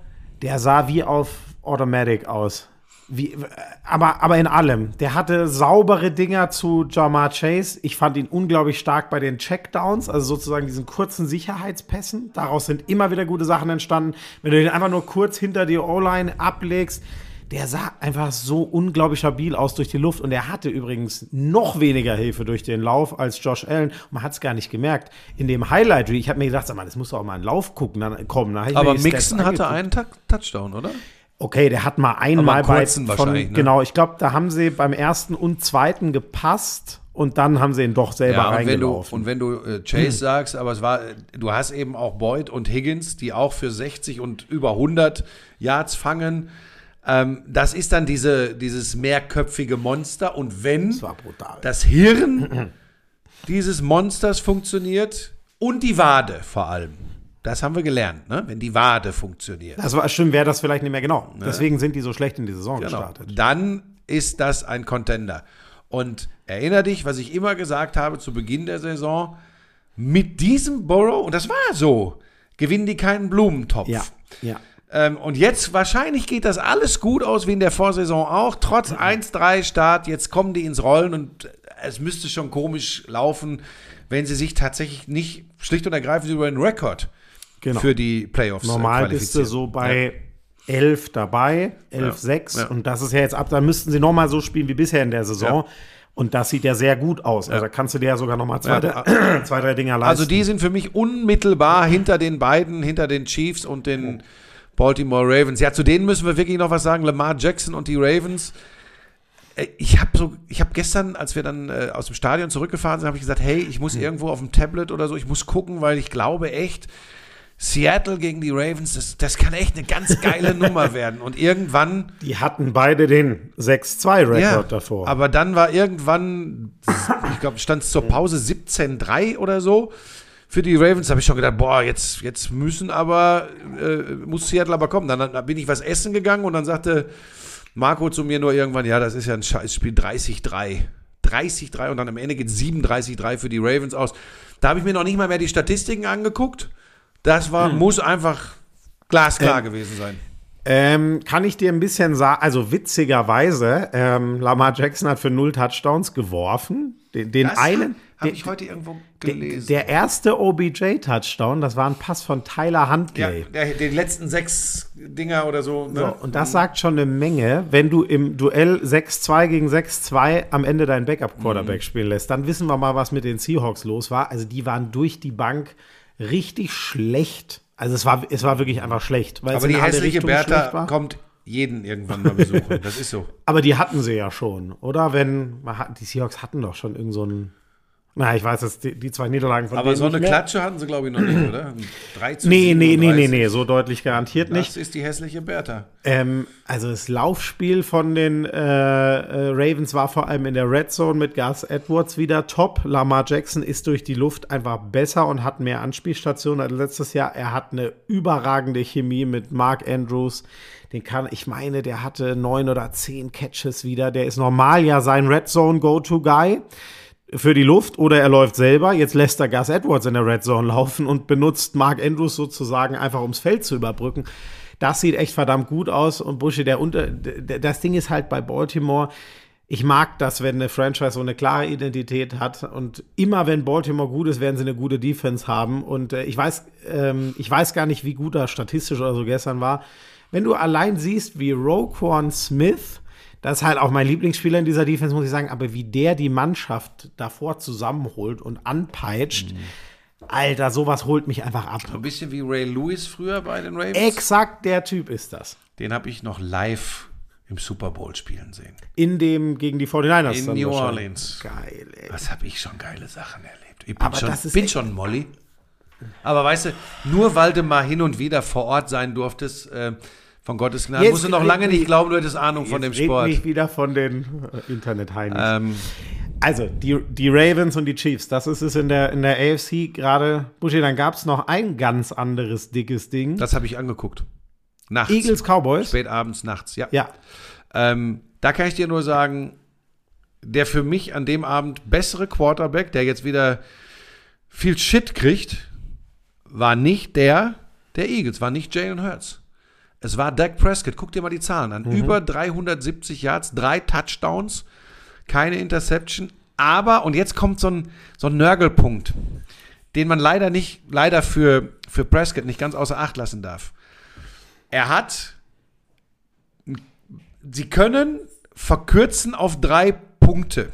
der sah wie auf Automatic aus. Wie, aber, aber in allem. Der hatte saubere Dinger zu Jamar Chase. Ich fand ihn unglaublich stark bei den Checkdowns, also sozusagen diesen kurzen Sicherheitspässen. Daraus sind immer wieder gute Sachen entstanden. Wenn du den einfach nur kurz hinter die O-Line ablegst, der sah einfach so unglaublich stabil aus durch die Luft. Und er hatte übrigens noch weniger Hilfe durch den Lauf als Josh Allen. Und man hat es gar nicht gemerkt. In dem Highlight, ich habe mir gedacht, sag mal, das muss doch auch mal ein Lauf gucken, dann kommen. Dann Aber Mixon hatte einen Touchdown, oder? Okay, der hat mal einmal bei von, ne? genau, ich glaube, da haben sie beim ersten und zweiten gepasst und dann haben sie ihn doch selber Ja, und wenn du, reingelaufen. und wenn du äh, Chase sagst, aber es war, äh, du hast eben auch Boyd und Higgins, die auch für 60 und über 100 Yards fangen. Ähm, das ist dann diese, dieses mehrköpfige Monster. Und wenn das das Hirn dieses Monsters funktioniert und die Wade vor allem, das haben wir gelernt, ne? wenn die Wade funktioniert. Das war stimmt, wäre das vielleicht nicht mehr genau. Deswegen sind die so schlecht in die Saison Genau. gestartet. Dann ist das ein Contender. Und erinnere dich, was ich immer gesagt habe zu Beginn der Saison, mit diesem Burrow, und das war so, gewinnen die keinen Blumentopf. Ja, ja. Ähm, und jetzt wahrscheinlich geht das alles gut aus, wie in der Vorsaison auch. Trotz 1-3 Start, jetzt kommen die ins Rollen und es müsste schon komisch laufen, wenn sie sich tatsächlich nicht schlicht und ergreifend über den Rekord Genau. für die Playoffs äh, Normal bist du so bei 11 dabei, 11-6. Ja. Und das ist ja jetzt ab, da müssten sie nochmal so spielen wie bisher in der Saison. Ja. Und das sieht ja sehr gut aus. Also da kannst du dir ja sogar nochmal zwei, Ja. drei- [CLEARS THROAT] zwei, drei Dinger leisten. Also die sind für mich unmittelbar hinter den beiden, hinter den Chiefs und den Baltimore Ravens. Ja, zu denen müssen wir wirklich noch was sagen. Lamar Jackson und die Ravens. Äh, Ich habe so, ich habe gestern, als wir dann äh, aus dem Stadion zurückgefahren sind, habe ich gesagt, hey, ich muss irgendwo auf dem Tablet oder so, ich muss gucken, weil ich glaube echt, Seattle gegen die Ravens, das, das kann echt eine ganz geile [LAUGHS] Nummer werden. Und irgendwann die hatten beide den 6-2-Rekord ja, davor. Aber dann war irgendwann, ich glaube, stand es zur Pause 17-3 oder so. Für die Ravens habe ich schon gedacht, boah, jetzt, jetzt müssen aber, äh, muss Seattle aber kommen. Dann, dann bin ich was essen gegangen und dann sagte Marco zu mir nur irgendwann, ja, das ist ja ein Scheißspiel, 30-3. 30-3 und dann am Ende geht 37-3 für die Ravens aus. Da habe ich mir noch nicht mal mehr die Statistiken angeguckt. Das war, muss einfach glasklar gewesen sein. Ähm, kann ich dir ein bisschen sagen, also witzigerweise, ähm, Lamar Jackson hat für null Touchdowns geworfen. Den, den einen, habe den- ich heute irgendwo der, gelesen. der erste OBJ-Touchdown, das war ein Pass von Tyler Ja, Huntley. der, die letzten sechs Dinger oder so. Ne? So, und das sagt schon eine Menge, wenn du im Duell 6-2 gegen 6-2 am Ende deinen Backup-Quarterback spielen lässt. Dann wissen wir mal, was mit den Seahawks los war. Also die waren durch die Bank richtig schlecht. Also es war, es war wirklich einfach schlecht. Aber die hässliche schlecht Bertha kommt jeden irgendwann mal besuchen. Das ist so. Aber die hatten sie ja schon, oder? Wenn, die Seahawks hatten doch schon irgend so na, ich weiß jetzt, die, die zwei Niederlagen von Aber so eine. Klatsche hatten sie, glaube ich, noch nicht, oder? 3 [CLEARS THROAT] zu Nee, nee, nee, nee, 37. nee, so deutlich garantiert nicht. Das ist die hässliche Bertha. Ähm, also das Laufspiel von den äh, äh, Ravens war vor allem in der Red Zone mit Gus Edwards wieder top. Lamar Jackson ist durch die Luft einfach besser und hat mehr Anspielstationen als letztes Jahr. Er hat eine überragende Chemie mit Mark Andrews. Den kann, ich meine, der hatte neun oder zehn Catches wieder. Der ist normal ja sein Red Zone Go-To-Guy für die Luft oder er läuft selber. Jetzt lässt er Gus Edwards in der Red Zone laufen und benutzt Mark Andrews sozusagen einfach ums Feld zu überbrücken. Das sieht echt verdammt gut aus und Busche, der unter, das Ding ist halt bei Baltimore. Ich mag das, wenn eine Franchise so eine klare Identität hat und immer wenn Baltimore gut ist, werden sie eine gute Defense haben und äh, ich weiß, ähm, ich weiß gar nicht, wie gut er statistisch oder so gestern war. Wenn du allein siehst, wie Roquan Smith, das ist halt auch mein Lieblingsspieler in dieser Defense, muss ich sagen, aber wie der die Mannschaft davor zusammenholt und anpeitscht, Alter, sowas holt mich einfach ab. So ein bisschen wie Ray Lewis früher bei den Ravens. Exakt der Typ ist das. Den habe ich noch live im Super Bowl spielen sehen. In dem gegen die 49ers. In New. Orleans. Geil, ey. Was habe ich schon geile Sachen erlebt. Ich bin, Aber schon, das ist bin schon Molly. Aber weißt du, nur weil du mal hin und wieder vor Ort sein durftest, äh, von Gottes Gnade, Jetzt musst du noch lange nicht- glauben, du hättest Ahnung von dem Sport. nicht wieder von den Internet-Heinis. Ähm, Also, die, die Ravens und die Chiefs, das ist es in der, in der AFC gerade. Buschi, dann gab es noch ein ganz anderes dickes Ding. das habe ich angeguckt. Nachts. Eagles Cowboys. Spät abends, nachts, ja. Ja, Ähm, da kann ich dir nur sagen, der für mich an dem Abend bessere Quarterback, der jetzt wieder viel Shit kriegt, war nicht der der Eagles, war nicht Jalen Hurts. Es war Dak Prescott. Guck dir mal die Zahlen an. Über 370 Yards, drei Touchdowns, keine Interception. Aber, und jetzt kommt so ein, so ein Nörgelpunkt, den man leider nicht, leider für, für Prescott nicht ganz außer Acht lassen darf. Er hat sie können verkürzen auf drei Punkte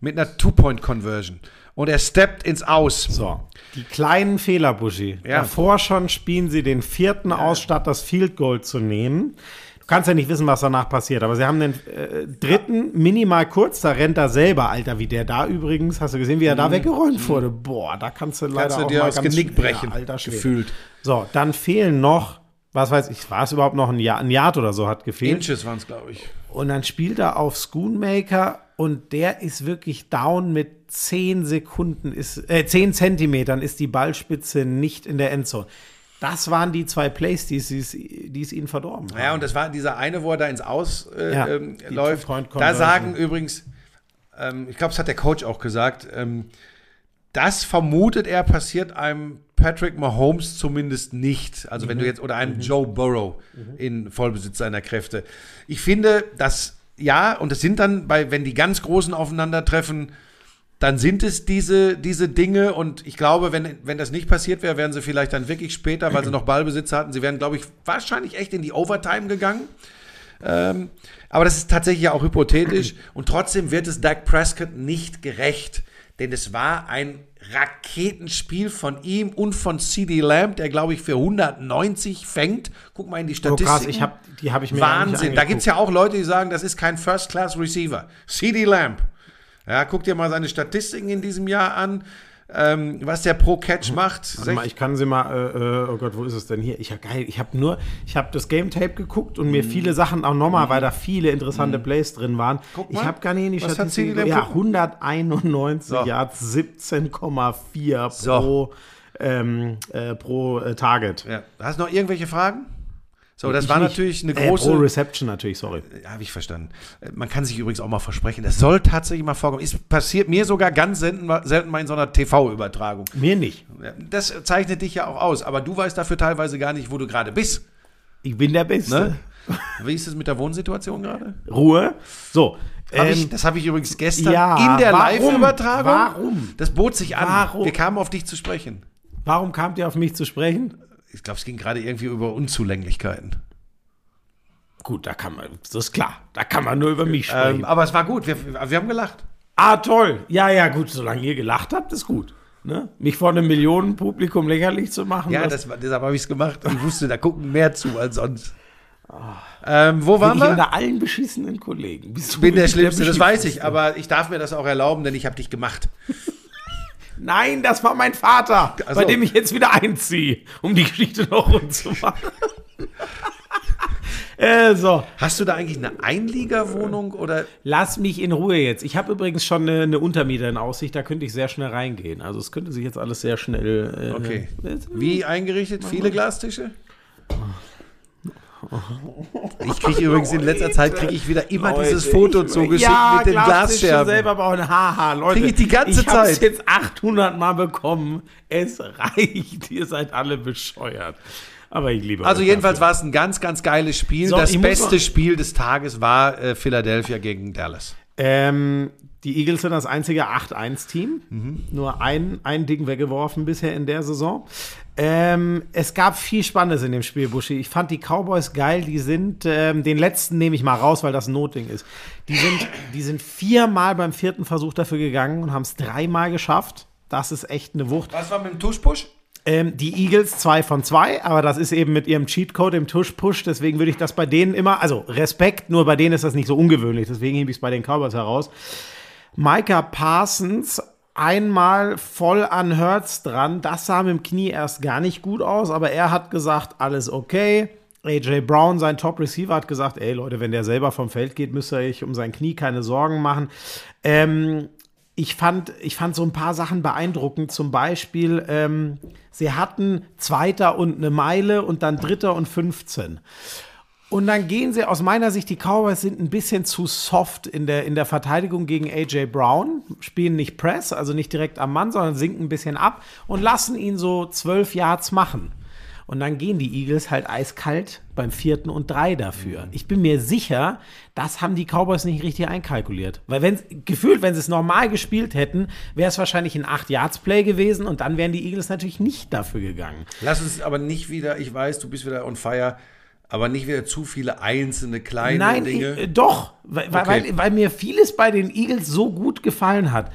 mit einer Two-Point-Conversion. Und er steppt ins Aus. so. Die kleinen Fehler, Buschi. Ja. Davor schon spielen sie den vierten aus, statt das Field Goal zu nehmen. Du kannst ja nicht wissen, was danach passiert, aber sie haben den äh, dritten minimal kurz, da rennt er selber, Alter, wie der da übrigens, hast du gesehen, wie er da weggeräumt wurde? Boah, da kannst du leider Mhm. Kannst du auch dir mal aus ganz Genick brechen, alter Schwede. gefühlt. So, dann fehlen noch, was weiß ich, war es überhaupt noch ein Jahr, ein Yard oder so hat gefehlt. Inches waren es, glaube ich. Und dann spielt er auf Schoonmaker und der ist wirklich down mit 10 Sekunden, ist, äh, 10 Zentimetern ist die Ballspitze nicht in der Endzone. Das waren die zwei Plays, die es, die es ihnen verdorben haben. Ja, und das war dieser eine, wo er da ins Aus äh, Ja, ähm, läuft. Da sagen übrigens, ähm, ich glaube, das hat der Coach auch gesagt, ähm, das vermutet er passiert einem Patrick Mahomes zumindest nicht. Also wenn du jetzt, oder einem Joe Burrow in Vollbesitz seiner Kräfte. Ich finde, dass, ja, und es sind dann bei, wenn die ganz Großen aufeinandertreffen, dann sind es diese, diese Dinge. Und ich glaube, wenn, wenn das nicht passiert wäre, wären sie vielleicht dann wirklich später, weil sie noch Ballbesitz hatten, sie wären, glaube ich, wahrscheinlich echt in die Overtime gegangen. Ähm, aber das ist tatsächlich ja auch hypothetisch. Und trotzdem wird es Dak Prescott nicht gerecht, denn es war ein Raketenspiel von ihm und von CD Lamb, der glaube ich für 190 fängt. Guck mal in die Statistiken. Oh krass, ich hab, die habe ich mir Wahnsinn. Da gibt es ja auch Leute, die sagen, das ist kein First-Class-Receiver. CD Lamb. Ja, guck dir mal seine Statistiken in diesem Jahr an. Ähm, was der pro Catch macht. Warte mal, ich kann sie mal, äh, äh, oh Gott, wo ist es denn hier? Ich habe geil, ich habe nur, ich habe das Game Tape geguckt und mir viele Sachen auch nochmal, weil da viele interessante Plays drin waren. Guck mal, ich habe gar nicht in die was hat Statistik. sie denn Ja, gucken? 191 So. Yards, 17,4 So. pro, ähm, äh, pro äh, Target. Ja. Hast du noch irgendwelche Fragen? So, das Ich war nicht. natürlich eine Äh, große. pro Reception natürlich, sorry. Ja, habe ich verstanden. Äh, Man kann sich übrigens auch mal versprechen. Das soll tatsächlich mal vorkommen. Es passiert mir sogar ganz selten, mal- selten mal in so einer TV-Übertragung. Mir nicht. Das zeichnet dich ja auch aus. Aber du weißt dafür teilweise gar nicht, wo du gerade bist. Ich bin der Beste. Ne? Wie ist es mit der Wohnsituation gerade? Ruhe. So. Hab ähm, ich, das habe ich übrigens gestern ja, in der? Live-Übertragung. Warum? Das bot sich an. Warum? Wir kamen auf dich zu sprechen. warum kamt ihr auf mich zu sprechen? Ich glaube, es ging gerade irgendwie über Unzulänglichkeiten. Gut, da kann man, das ist klar, da kann man nur über mich sprechen. Ähm, aber es war gut. Wir, wir haben gelacht. ah, toll. Ja, ja, gut, solange ihr gelacht habt, ist gut. Ne? Mich vor einem Millionenpublikum lächerlich zu machen. Ja, das deshalb habe ich es gemacht. Und wusste, da gucken mehr zu als sonst. Ähm, wo waren bin ich wir? unter allen beschissenen Kollegen. Bist Ich bin der Schlimmste, das weiß ich, aber ich darf mir das auch erlauben, denn ich habe dich gemacht. Nein, das war mein Vater, Ach so. bei dem ich jetzt wieder einziehe, um die Geschichte noch rund zu machen. [LAUGHS] äh, so, Hast du da eigentlich eine Einliegerwohnung oder? lass mich in Ruhe jetzt. Ich habe übrigens schon eine, eine Untermieter in Aussicht, da könnte ich sehr schnell reingehen. Also es könnte sich jetzt alles sehr schnell. Äh, Okay. Wie eingerichtet? Viele Glastische? Ich kriege übrigens in letzter Zeit kriege ich wieder immer Leute, dieses Foto ich- zugeschickt ja, mit den Glasscherben. selber bauen. Haha, Leute. Krieg ich die ganze ich Zeit. jetzt 800 Mal bekommen. Es reicht. Ihr seid alle bescheuert. Aber ich liebe Also jedenfalls dafür. war es ein ganz, ganz geiles Spiel. So, das ich beste Spiel des Tages war äh, Philadelphia gegen Dallas. Ähm, die Eagles sind das einzige 8-1-Team. Mhm. Nur ein, ein Ding weggeworfen bisher in der Saison. Ähm, es gab viel Spannendes in dem Spiel, Buschi. Ich fand die Cowboys geil. Die sind, ähm, den letzten nehme ich mal raus, weil das ein Notding ist. Die sind, die sind viermal beim vierten Versuch dafür gegangen und haben es dreimal geschafft. Das ist echt eine Wucht. Was war mit dem Tuschpush? Ähm, die Eagles zwei von zwei, aber das ist eben mit ihrem Cheatcode im Tush-Push, deswegen würde ich das bei denen immer, also Respekt, nur bei denen ist das nicht so ungewöhnlich, deswegen hebe ich es bei den Cowboys heraus. Micah Parsons einmal voll an Hurts dran, das sah mit dem Knie erst gar nicht gut aus, aber er hat gesagt, alles okay. AJ Brown, sein Top-Receiver, hat gesagt, ey Leute, wenn der selber vom Feld geht, müsst ihr euch um sein Knie keine Sorgen machen. Ähm, ich fand, ich fand so ein paar Sachen beeindruckend. Zum Beispiel, ähm, sie hatten Zweiter und eine Meile und dann Dritter und 15. Und dann gehen sie, aus meiner Sicht, die Cowboys sind ein bisschen zu soft in der, in der Verteidigung gegen AJ Brown, spielen nicht Press, also nicht direkt am Mann, sondern sinken ein bisschen ab und lassen ihn so zwölf Yards machen. Und dann gehen die Eagles halt eiskalt beim vierten und drei dafür. Ich bin mir sicher, das haben die Cowboys nicht richtig einkalkuliert. Weil wenn gefühlt, wenn sie es normal gespielt hätten, wäre es wahrscheinlich ein 8-Yards-Play gewesen und dann wären die Eagles natürlich nicht dafür gegangen. Lass uns aber nicht wieder, ich weiß, du bist wieder on fire, aber nicht wieder zu viele einzelne kleine Nein, Dinge. ich, äh, doch, weil, Okay. weil, weil mir vieles bei den Eagles so gut gefallen hat.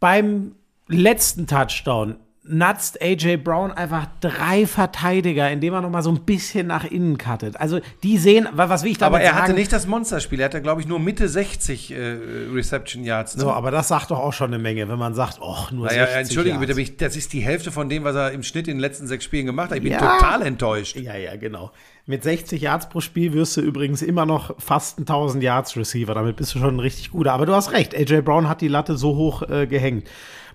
Beim letzten Touchdown natzt AJ Brown einfach drei Verteidiger, indem er noch mal so ein bisschen nach innen cuttet. Also die sehen, wa- was will ich damit aber er sagen? hatte nicht das Monsterspiel. Er hatte, glaube ich, nur Mitte 60 äh, Reception Yards. Ne? so, aber das sagt doch auch schon eine Menge, wenn man sagt, ach, nur naja, 60 entschuldige Yards. bitte, das ist die Hälfte von dem, was er im Schnitt in den letzten sechs Spielen gemacht hat. Ich bin Ja. total enttäuscht. Ja, ja, genau. Mit 60 Yards pro Spiel wirst du übrigens immer noch fast ein 1000 Yards Receiver. Damit bist du schon ein richtig guter. Aber du hast recht, AJ Brown hat die Latte so hoch äh, gehängt.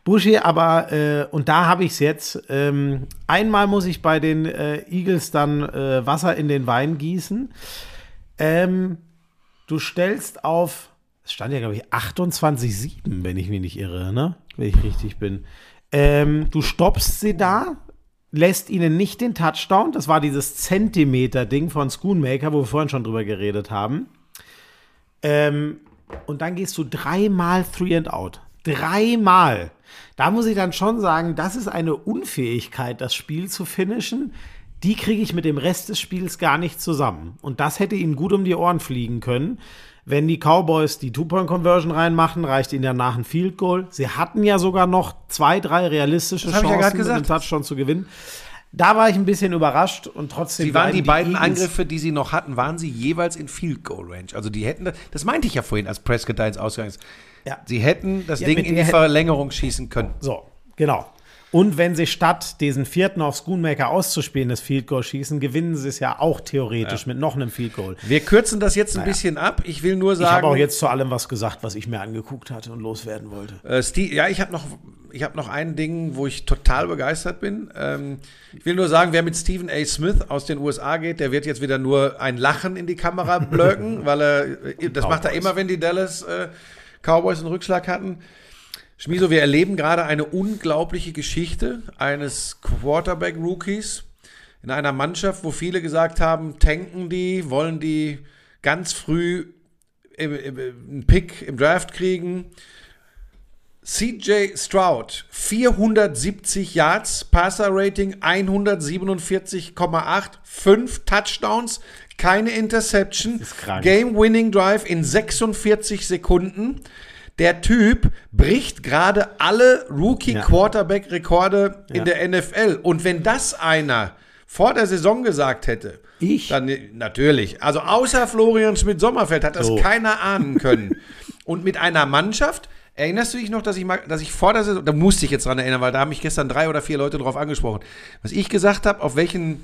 Buschi, aber, äh, und da habe ich es jetzt, ähm, einmal muss ich bei den äh, Eagles dann äh, Wasser in den Wein gießen. Ähm, du stellst auf, es stand ja, glaube ich, 28,7, wenn ich mich nicht irre, ne? Wenn ich richtig bin. Ähm, du stoppst sie da, lässt ihnen nicht den Touchdown. Das war dieses Zentimeter-Ding von Schoonmaker, wo wir vorhin schon drüber geredet haben. Ähm, und dann gehst du dreimal Three and Out. Dreimal. Da muss ich dann schon sagen, das ist eine Unfähigkeit, das Spiel zu finishen. Die kriege ich mit dem Rest des Spiels gar nicht zusammen. Und das hätte ihnen gut um die Ohren fliegen können. Wenn die Cowboys die Two-Point-Conversion reinmachen, reicht ihnen danach ein Field Goal. Sie hatten ja sogar noch zwei, drei realistische Das ja Chancen, mit dem Touchdown zu gewinnen. Da war ich ein bisschen überrascht und trotzdem. Sie waren bleiben die beiden Eagles- Angriffe, die sie noch hatten, waren sie jeweils in Field Goal Range. Also die hätten, das- das meinte ich ja vorhin, als Prescott da ins Ausgang ist. Ja. Sie hätten das Ja, Ding in die Verlängerung schießen können. So, genau. Und wenn sie statt diesen vierten auf Schoonmaker auszuspielen, das Field Goal schießen, gewinnen sie es ja auch theoretisch mit noch einem Field Goal. Wir kürzen das jetzt ein bisschen ab. Ich will nur Ich habe sagen, auch jetzt zu allem was gesagt, was ich mir angeguckt hatte und loswerden wollte. Äh, Steve, ja, ich habe noch, ich habe noch ein Ding, wo ich total begeistert bin. Ähm, ich will nur sagen, wer mit Stephen A. Smith aus den USA geht, der wird jetzt wieder nur ein Lachen in die Kamera [LAUGHS] blöken, weil er, äh, das macht er Cowboys. immer, wenn die Dallas äh, Cowboys einen Rückschlag hatten. Schmiso, wir erleben gerade eine unglaubliche Geschichte eines Quarterback-Rookies in einer Mannschaft, wo viele gesagt haben, tanken die, wollen die ganz früh einen Pick im Draft kriegen. CJ Stroud, 470 Yards, Passer-Rating 147,8, 5 Touchdowns, keine Interception. Game-Winning Drive in 46 Sekunden. Der Typ bricht gerade alle Rookie-Quarterback-Rekorde in Ja. der NFL. Und wenn das einer vor der Saison gesagt hätte, Ich? dann natürlich. Also außer Florian Schmidt-Sommerfeld hat das So. keiner ahnen können. [LAUGHS] Und mit einer Mannschaft, erinnerst du dich noch, dass ich mal, dass ich vor der Saison, da musste ich jetzt dran erinnern, weil da haben mich gestern drei oder vier Leute drauf angesprochen, was ich gesagt habe, auf welchen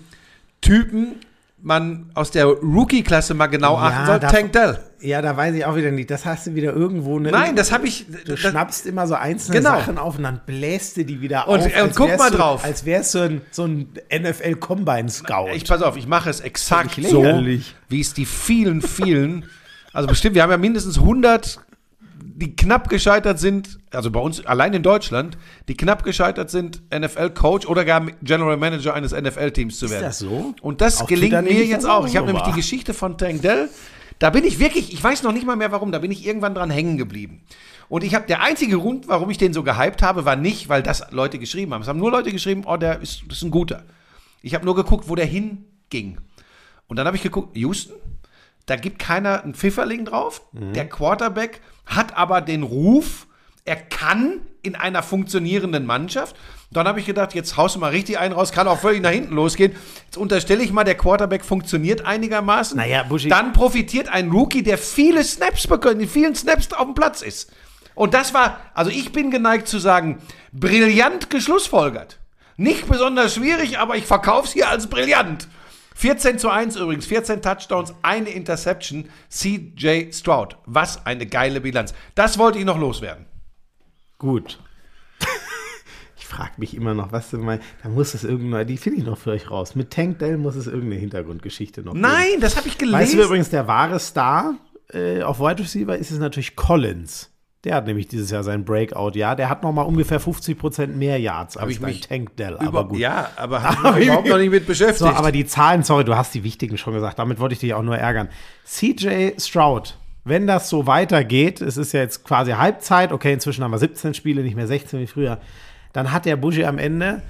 Typen man aus der Rookie-Klasse mal genau Ja, achten soll. da- Tank Dell. Ja, da weiß ich auch wieder nicht. Das hast du wieder irgendwo. Ne, Nein, das habe ich. Du das, schnappst immer so einzelne Genau. Sachen auf und dann bläst du die wieder Und- auf. und guck mal du, drauf. Als wärst du ein, so ein NFL-Combine-Scout. Ich pass auf, ich mache es exakt so, wie es die vielen, vielen, [LAUGHS] also bestimmt, wir haben ja mindestens 100, die knapp gescheitert sind, also bei uns allein in Deutschland, die knapp gescheitert sind, NFL-Coach oder gar General Manager eines NFL-Teams zu werden. das so? Und das Auf gelingt mir jetzt auch. auch Ich habe so nämlich die Geschichte von Tank Dell, da bin ich wirklich, ich weiß noch nicht mal mehr warum, da bin ich irgendwann dran hängen geblieben. Und ich habe der einzige Grund, warum ich den so gehypt habe, war nicht, weil das Leute geschrieben haben. Es haben nur Leute geschrieben, oh, der ist, das ist ein guter. Ich habe nur geguckt, wo der hinging. Und dann habe ich geguckt, Houston, da gibt keiner einen Pfifferling drauf. Mhm. Der Quarterback hat aber den Ruf, er kann in einer funktionierenden Mannschaft. Dann habe ich gedacht, jetzt haust du mal richtig einen raus, kann auch völlig nach hinten losgehen. Jetzt unterstelle ich mal, der Quarterback funktioniert einigermaßen. Naja, Buschi- Dann profitiert ein Rookie, der viele Snaps bekommt, in vielen Snaps auf dem Platz ist. Und das war, also ich bin geneigt zu sagen, brillant geschlussfolgert. Nicht besonders schwierig, aber ich verkaufe es hier als brillant. 14 zu 1 übrigens, 14 Touchdowns, eine Interception, CJ Stroud. Was eine geile Bilanz. Das wollte ich noch loswerden. Gut. [LAUGHS] ich frage mich immer noch, was du meinst. Da muss es irgendwann, die finde ich noch für euch raus. Mit Tank Dell muss es irgendeine Hintergrundgeschichte noch geben. Nein, das habe ich gelesen. Weißt du, übrigens der wahre Star äh, auf Wide Receiver ist es natürlich Collins. Der hat nämlich dieses Jahr sein Breakout, ja. Der hat noch mal ungefähr 50% mehr Yards als ich dein Tank Dell. Aber gut. Ja, aber [LAUGHS] habe ich mich überhaupt [LAUGHS] noch nicht mit beschäftigt. So, aber die Zahlen, sorry, du hast die wichtigen schon gesagt, damit wollte ich dich auch nur ärgern. CJ Stroud, wenn das so weitergeht, es ist ja jetzt quasi Halbzeit, okay, inzwischen haben wir 17 Spiele, nicht mehr 16 wie früher, dann hat der Buschi am Ende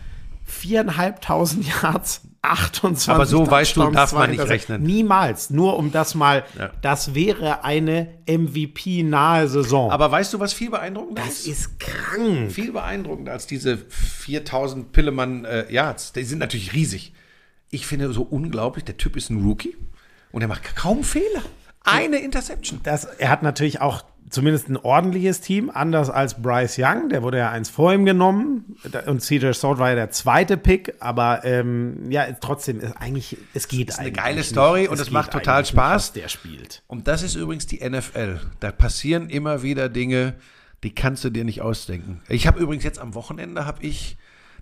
viereinhalbtausend [LAUGHS] Yards, 28 Aber so, weißt du, darf man nicht rechnen. Niemals, nur um das mal, Ja. das wäre eine MVP-nahe Saison. aber weißt du, was viel beeindruckender das ist krank. viel beeindruckender als diese 4000 Pillemann äh, Yards. Die sind natürlich riesig. Ich finde so unglaublich, der Typ ist ein Rookie und er macht kaum Fehler. Eine Interception. das, er hat natürlich auch zumindest ein ordentliches Team, anders als Bryce Young, der wurde ja eins vor ihm genommen und CJ Stroud war ja der zweite Pick, aber ähm, ja, trotzdem ist eigentlich, es geht eine eigentlich geile nicht. Story und es geht macht total Spaß. Nicht, der spielt. Und das ist übrigens die NFL. Da passieren immer wieder Dinge, die kannst du dir nicht ausdenken. Ich habe übrigens jetzt am Wochenende habe ich,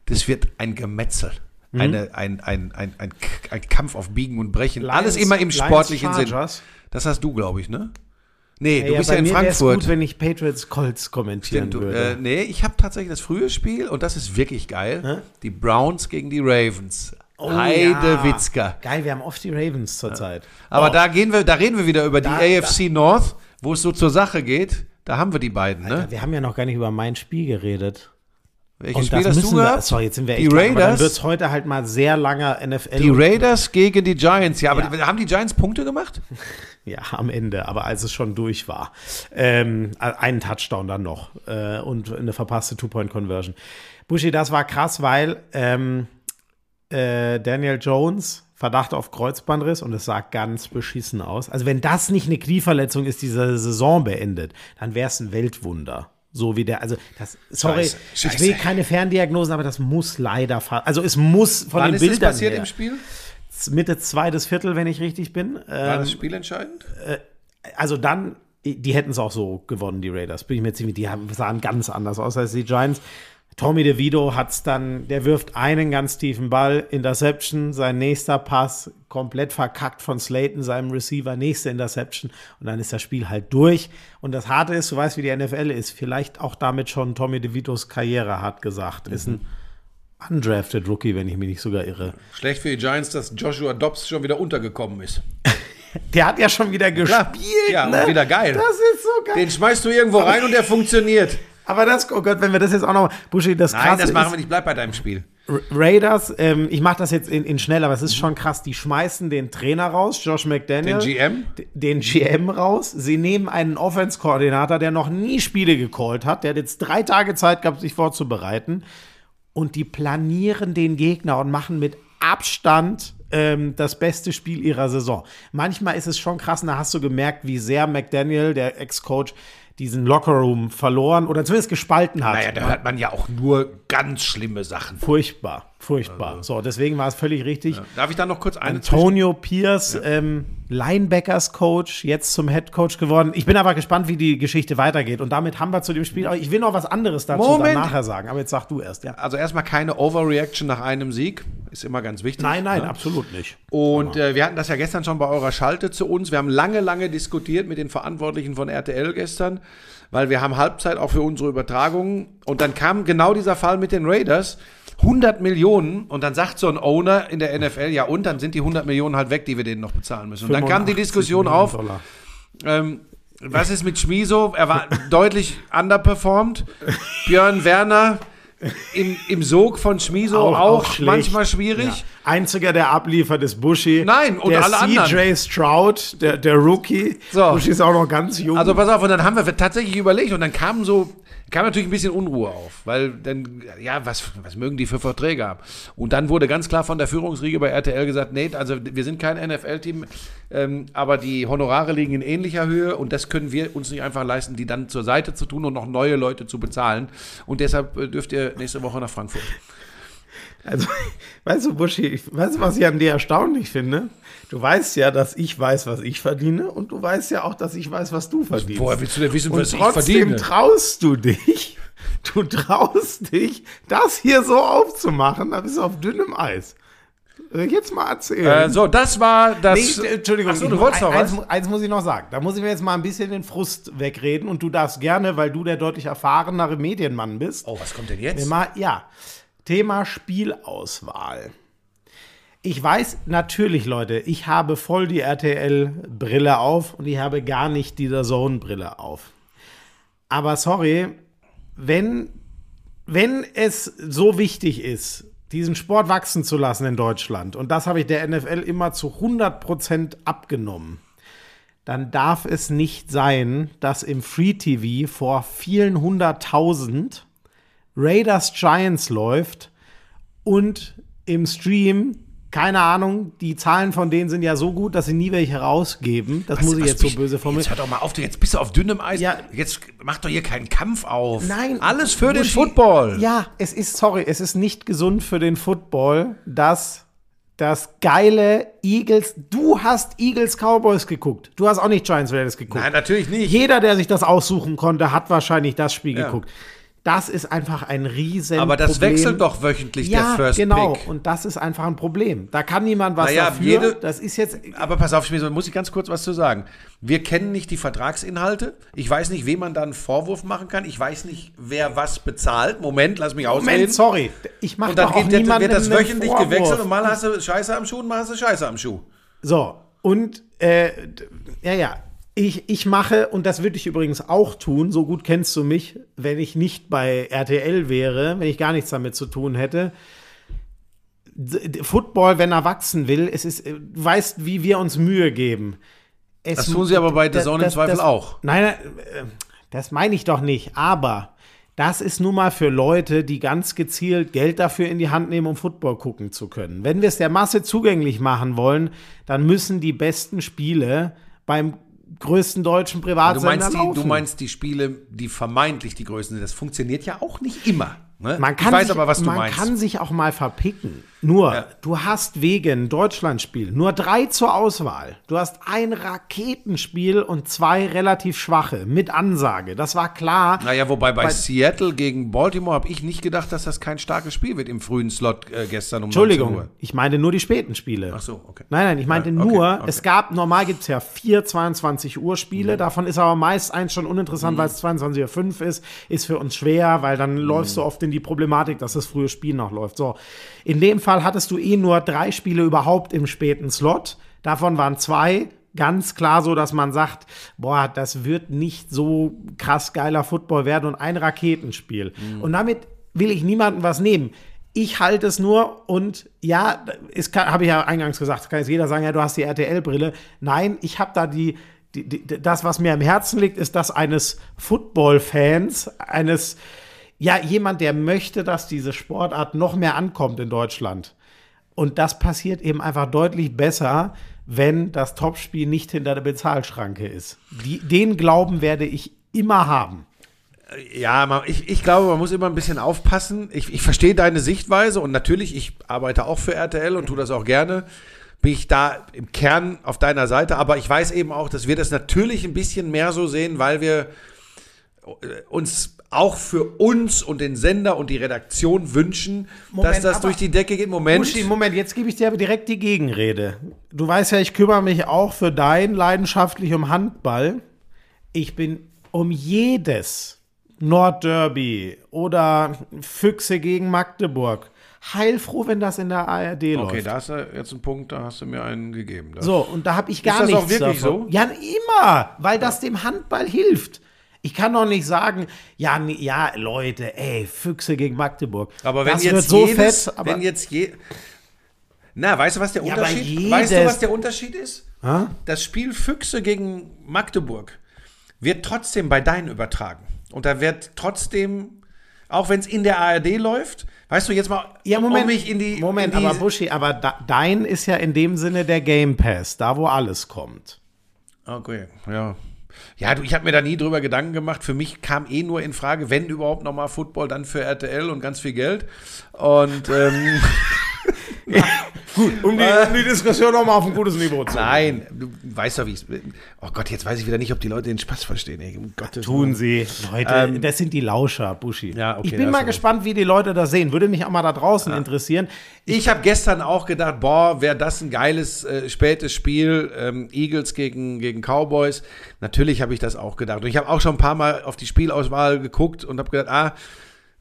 das wird ein Gemetzel. Mhm. Eine, ein, ein, ein, ein, ein Kampf auf Biegen und Brechen. Lions- Alles immer im Lions sportlichen Sinn. Chargers. Das hast du, glaube ich, ne? Nee, du Ja, bist bei ja in Frankfurt. gut, wenn ich Patriots Colts kommentieren Stimmt, du, würde. äh, nee, ich habe tatsächlich das frühe Spiel und das ist wirklich geil. Die Browns gegen die Ravens. Oh, Heide ja. Witzka. Geil, wir haben oft die Ravens zurzeit. Aber Oh. da gehen wir, da reden wir wieder über die Da- AFC North, wo es so zur Sache geht. Da haben wir die beiden, ne? Wir haben ja noch gar nicht über mein Spiel geredet. Welches Spiel hast du müssen wir, gehabt? sorry, jetzt sind wir Die echt lang, Raiders? Dann wird es heute halt mal sehr langer NFL. Die Raiders gegen die Giants. Ja, aber Ja. die- haben die Giants Punkte gemacht? [LAUGHS] Ja, am Ende, aber als es schon durch war. Ähm, einen Touchdown dann noch äh, und eine verpasste Two-Point-Conversion. Buschi, das war krass, weil ähm, äh, Daniel Jones Verdacht auf Kreuzbandriss und es sah ganz beschissen aus. Also wenn das nicht eine Knieverletzung ist, diese Saison beendet, dann wäre es ein Weltwunder. So wie der, also das, sorry, Scheiße, ich scheiße. will keine Ferndiagnosen, aber das muss leider, also es muss von Wann den ist das Bildern passiert her. im Spiel? Mitte zweites Viertel, wenn ich richtig bin. War Ähm, das Spiel entscheidend? also dann, die hätten es auch so gewonnen, die Raiders. Bin ich mir ziemlich, die haben, sahen ganz anders aus als die Giants. Tommy DeVito hat's dann, der wirft einen ganz tiefen Ball, Interception, sein nächster Pass, komplett verkackt von Slayton, seinem Receiver, nächste Interception und dann ist das Spiel halt durch. Und das Harte ist, du weißt, wie die NFL ist, vielleicht auch damit schon Tommy DeVitos Karriere hart gesagt. Ist ein undrafted Rookie, wenn ich mich nicht sogar irre. Schlecht für die Giants, dass Joshua Dobbs schon wieder untergekommen ist. [LAUGHS] Der hat ja schon wieder gespielt. Ja, und ne? wieder geil. Das ist so geil. Den schmeißt du irgendwo rein und der funktioniert. Aber das, oh Gott, wenn wir das jetzt auch noch, Buschi, das Nein, krasse das machen wir nicht. Bleib bei deinem Spiel. Ra- Raiders, ähm, ich mache das jetzt in, in schnell, aber es ist schon krass, die schmeißen den Trainer raus, Josh McDaniel. Den GM? Den GM raus. Sie nehmen einen Offense-Koordinator, der noch nie Spiele gecallt hat. Der hat jetzt drei Tage Zeit gehabt, sich vorzubereiten. Und die planieren den Gegner und machen mit Abstand ähm, das beste Spiel ihrer Saison. Manchmal ist es schon krass, und da hast du gemerkt, wie sehr McDaniel, der Ex-Coach, diesen Lockerroom verloren oder zumindest gespalten hat. Naja, da hört man ja auch nur ganz schlimme Sachen. Furchtbar, furchtbar. So, deswegen war es völlig richtig. Darf ich da noch kurz eine Antonio Pierce, ähm, Linebackers Coach, jetzt zum Head Coach geworden. Ich bin aber gespannt, wie die Geschichte weitergeht. Und damit haben wir zu dem Spiel. Ich will noch was anderes dazu Moment. dann nachher sagen. Aber jetzt sag du erst, ja. Also erstmal keine Overreaction nach einem Sieg. Ist immer ganz wichtig. Nein, nein, Ne? absolut nicht. Und äh, wir hatten das ja gestern schon bei eurer Schalte zu uns. Wir haben lange, lange diskutiert mit den Verantwortlichen von RTL gestern, weil wir haben Halbzeit auch für unsere Übertragungen. Und dann kam genau dieser Fall mit den Raiders. 100 Millionen und dann sagt so ein Owner in der NFL, ja und, dann sind die 100 Millionen halt weg, die wir denen noch bezahlen müssen. Und dann kam die 85 Diskussion Millionen auf, ähm, was ist mit Schmiso? Er war deutlich underperformed. Björn Werner im, im Sog von Schmiso auch, schlecht. manchmal schwierig. Ja. Einziger, der abliefert, ist Buschi. Nein, und der alle CJ anderen. Stroud, der, der Rookie. So. Buschi ist auch noch ganz jung. Also pass auf, und dann haben wir tatsächlich überlegt und dann kam so, kam natürlich ein bisschen Unruhe auf, weil dann, ja, was, was mögen die für Verträge haben? Und dann wurde ganz klar von der Führungsriege bei RTL gesagt, nee, also wir sind kein NFL-Team, ähm, aber die Honorare liegen in ähnlicher Höhe und das können wir uns nicht einfach leisten, die dann zur Seite zu tun und noch neue Leute zu bezahlen. Und deshalb äh, dürft ihr nächste Woche nach Frankfurt. Also, [LAUGHS] weißt du, Buschi, weißt du, was ich an dir erstaunlich finde? Du weißt ja, dass ich weiß, was ich verdiene und du weißt ja auch, dass ich weiß, was du verdienst. Woher willst du denn wissen, und was ich trotzdem verdiene? traust du dich, [LAUGHS] du traust dich, das hier so aufzumachen, da bist du auf dünnem Eis. Ich Jetzt mal erzählen. Äh, so, das war das. Nee, Entschuldigung, Ach so, du wolltest noch eins, was? eins muss ich noch sagen. Da muss ich mir jetzt mal ein bisschen den Frust wegreden und du darfst gerne, weil du der deutlich erfahrenere Medienmann bist, Oh, was kommt denn jetzt? mal, ja, Thema Spielauswahl. Ich weiß natürlich, Leute, ich habe voll die RTL-Brille auf und ich habe gar nicht die Zone-Brille auf. Aber sorry, wenn, wenn es so wichtig ist, diesen Sport wachsen zu lassen in Deutschland, und das habe ich der NFL immer zu 100% abgenommen, dann darf es nicht sein, dass im Free TV vor vielen hunderttausend Raiders Giants läuft und im Stream, keine Ahnung, die Zahlen von denen sind ja so gut, dass sie nie welche rausgeben. Das muss ich Was jetzt so böse Jetzt formulieren. hör doch mal auf, du jetzt bist du auf dünnem Eis. Ja. Jetzt mach doch hier keinen Kampf auf. Nein. Alles für den Football. Ja, es ist, sorry, es ist nicht gesund für den Football, dass das geile Eagles, du hast Eagles Cowboys geguckt. Du hast auch nicht Giants Raiders geguckt. Nein, natürlich nicht. Jeder, der sich das aussuchen konnte, hat wahrscheinlich das Spiel Ja. geguckt. Das ist einfach ein riesen Aber das Problem. wechselt doch wöchentlich ja, der First genau. Pick. Und das ist einfach ein Problem. Da kann niemand was Naja, dafür. jede- das ist jetzt. Aber pass auf, Schmiso, muss ich ganz kurz was zu sagen. Wir kennen nicht die Vertragsinhalte. Ich weiß nicht, wem man da einen Vorwurf machen kann. Ich weiß nicht, wer was bezahlt. Moment, lass mich ausreden. Moment, sorry. Ich mache Und dann doch auch geht, der- niemandem wird das wöchentlich Vorwurf. gewechselt und mal hast du Scheiße am Schuh und mal hast du Scheiße am Schuh. So, und äh, ja, ja. Ich, ich mache, und das würde ich übrigens auch tun, so gut kennst du mich, wenn ich nicht bei RTL wäre, wenn ich gar nichts damit zu tun hätte. Football, wenn er wachsen will, es ist, du weißt, wie wir uns Mühe geben. Es Das tun sie aber bei The Zone im Zweifel das- auch. Nein, nein, äh, das meine ich doch nicht. Aber das ist nun mal für Leute, die ganz gezielt Geld dafür in die Hand nehmen, um Football gucken zu können. Wenn wir es der Masse zugänglich machen wollen, dann müssen die besten Spiele beim größten deutschen Du Privatsender meinst, die, laufen. du meinst die Spiele, die vermeintlich die größten sind. Das funktioniert ja auch nicht immer. Ne? Man kann ich weiß sich, aber, was du man meinst. kann sich auch mal verpicken. Nur, Ja. du hast wegen Deutschlandspiel nur drei zur Auswahl. Du hast ein Raketenspiel und zwei relativ schwache mit Ansage. Das war klar. Naja, wobei bei, Bei- Seattle gegen Baltimore habe ich nicht gedacht, dass das kein starkes Spiel wird im frühen Slot äh, gestern um 19 Entschuldigung, ich meine nur die späten Spiele. Ach so, okay. Nein, nein, ich meinte Ja, okay, nur, okay. es gab, normal gibt es ja vier 22 Uhr Spiele, davon ist aber meist eins schon uninteressant, Mhm. weil es 22.05 Uhr ist, ist für uns schwer, weil dann läufst Mhm. du oft in die Problematik, dass das frühe Spiel noch läuft. So, in dem Fall hattest du eh nur drei Spiele überhaupt im späten Slot, davon waren zwei ganz klar so, dass man sagt, boah, das wird nicht so krass geiler Football werden und ein Raketenspiel. Mhm. Und damit will ich niemandem was nehmen. Ich halte es nur und ja, habe ich ja eingangs gesagt, kann jetzt jeder sagen, ja, du hast die RTL-Brille. Nein, ich habe da die, die, die, das, was mir am Herzen liegt, ist das eines Football-Fans, eines, ja, jemand, der möchte, dass diese Sportart noch mehr ankommt in Deutschland. Und das passiert eben einfach deutlich besser, wenn das Topspiel nicht hinter der Bezahlschranke ist. Die, den Glauben werde ich immer haben. Ja, man, ich, ich glaube, man muss immer ein bisschen aufpassen. Ich, ich verstehe deine Sichtweise und natürlich, ich arbeite auch für RTL und tue das auch gerne. Bin ich da im Kern auf deiner Seite, aber ich weiß eben auch, dass wir das natürlich ein bisschen mehr so sehen, weil wir äh, uns auch für uns und den Sender und die Redaktion wünschen, Moment, dass das durch die Decke geht. Moment. Uschi, Moment, jetzt gebe ich dir aber direkt die Gegenrede. Du weißt ja, ich kümmere mich auch für dein leidenschaftlich um Handball. Ich bin um jedes Nordderby oder Füchse gegen Magdeburg heilfroh, wenn das in der ARD Okay, läuft. da hast du jetzt einen Punkt, da hast du mir einen gegeben. So, und da habe ich gar das auch nichts wirklich davon. so? Ja, immer, weil das dem Handball hilft. Ich kann doch nicht sagen, ja, ja, Leute, ey, Füchse gegen Magdeburg. Aber wenn das jetzt wird so jedes, fett, aber wenn jetzt je, na, weißt du, was der Ja, Unterschied? Weißt du, was der Unterschied ist? Hä? Das Spiel Füchse gegen Magdeburg wird trotzdem bei Dein übertragen und da wird trotzdem, auch wenn es in der ARD läuft, weißt du jetzt mal, Ja, Moment. um mich in die, Moment, in die, aber Buschi, aber da, dein ist ja in dem Sinne der Game Pass, da wo alles kommt. Okay, ja. Ja, du, ich habe mir da nie drüber Gedanken gemacht. Für mich kam eh nur in Frage, wenn überhaupt nochmal Football, dann für RTL und ganz viel Geld. Und ähm, [LAUGHS] [LAUGHS] Um die, um die Diskussion nochmal auf ein gutes Niveau zu nein, du weißt doch, wie es. Oh Gott, jetzt weiß ich wieder nicht, ob die Leute den Spaß verstehen. Ey, um Gottes Tun Willen. sie. Leute, das sind die Lauscher, Buschi. Ähm, Ja, okay, ich bin mal gespannt, wie die Leute das sehen. Würde mich auch mal da draußen interessieren. Ich habe gestern auch gedacht, boah, wäre das ein geiles äh, spätes Spiel, ähm, Eagles gegen, gegen Cowboys. Natürlich habe ich das auch gedacht. Und ich habe auch schon ein paar Mal auf die Spielauswahl geguckt und habe gedacht, ah,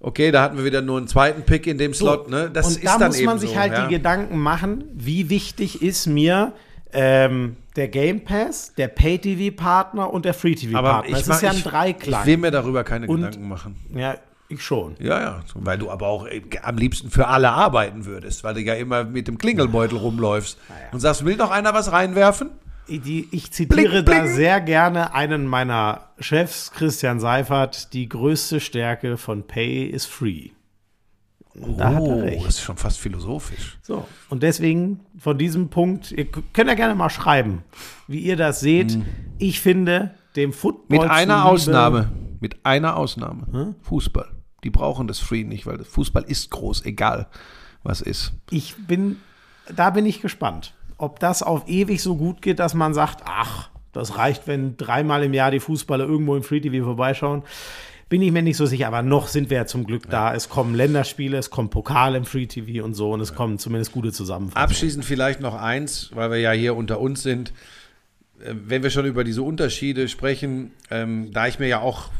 okay, da hatten wir wieder nur einen zweiten Pick in dem Slot. Ne? Das und ist da dann muss man sich so, halt ja. die Gedanken machen, wie wichtig ist mir ähm, der Game Pass, der Pay-TV-Partner und der Free-TV-Partner. Das ist ja ein Dreiklang. ich will mir darüber keine Und- Gedanken machen. ja, ich schon. Ja, ja, so, weil du aber auch äh, am liebsten für alle arbeiten würdest, weil du ja immer mit dem Klingelbeutel rumläufst und sagst, will noch einer was reinwerfen? Die, ich zitiere Bling, da bling. sehr gerne einen meiner Chefs, Christian Seifert, die größte Stärke von Pay is Free. Und da hat er recht. Oh, das ist schon fast philosophisch. So, und deswegen von diesem Punkt, ihr könnt ja gerne mal schreiben, wie ihr das seht. Ich finde, dem Football. Mit einer zuliebe- Ausnahme. Mit einer Ausnahme. Fußball. Die brauchen das Free nicht, weil Fußball ist groß, egal was ist. Ich bin, da bin ich gespannt, ob das auf ewig so gut geht, dass man sagt, ach, das reicht, wenn dreimal im Jahr die Fußballer irgendwo im Free TV vorbeischauen. Bin ich mir nicht so sicher, aber noch sind wir ja zum Glück da. Es kommen Länderspiele, es kommt Pokal im Free TV und so und es kommen zumindest gute Zusammenfassungen. Abschließend vielleicht noch eins, weil wir ja hier unter uns sind. Äh, Wenn wir schon über diese Unterschiede sprechen, ähm, da ich mir ja auch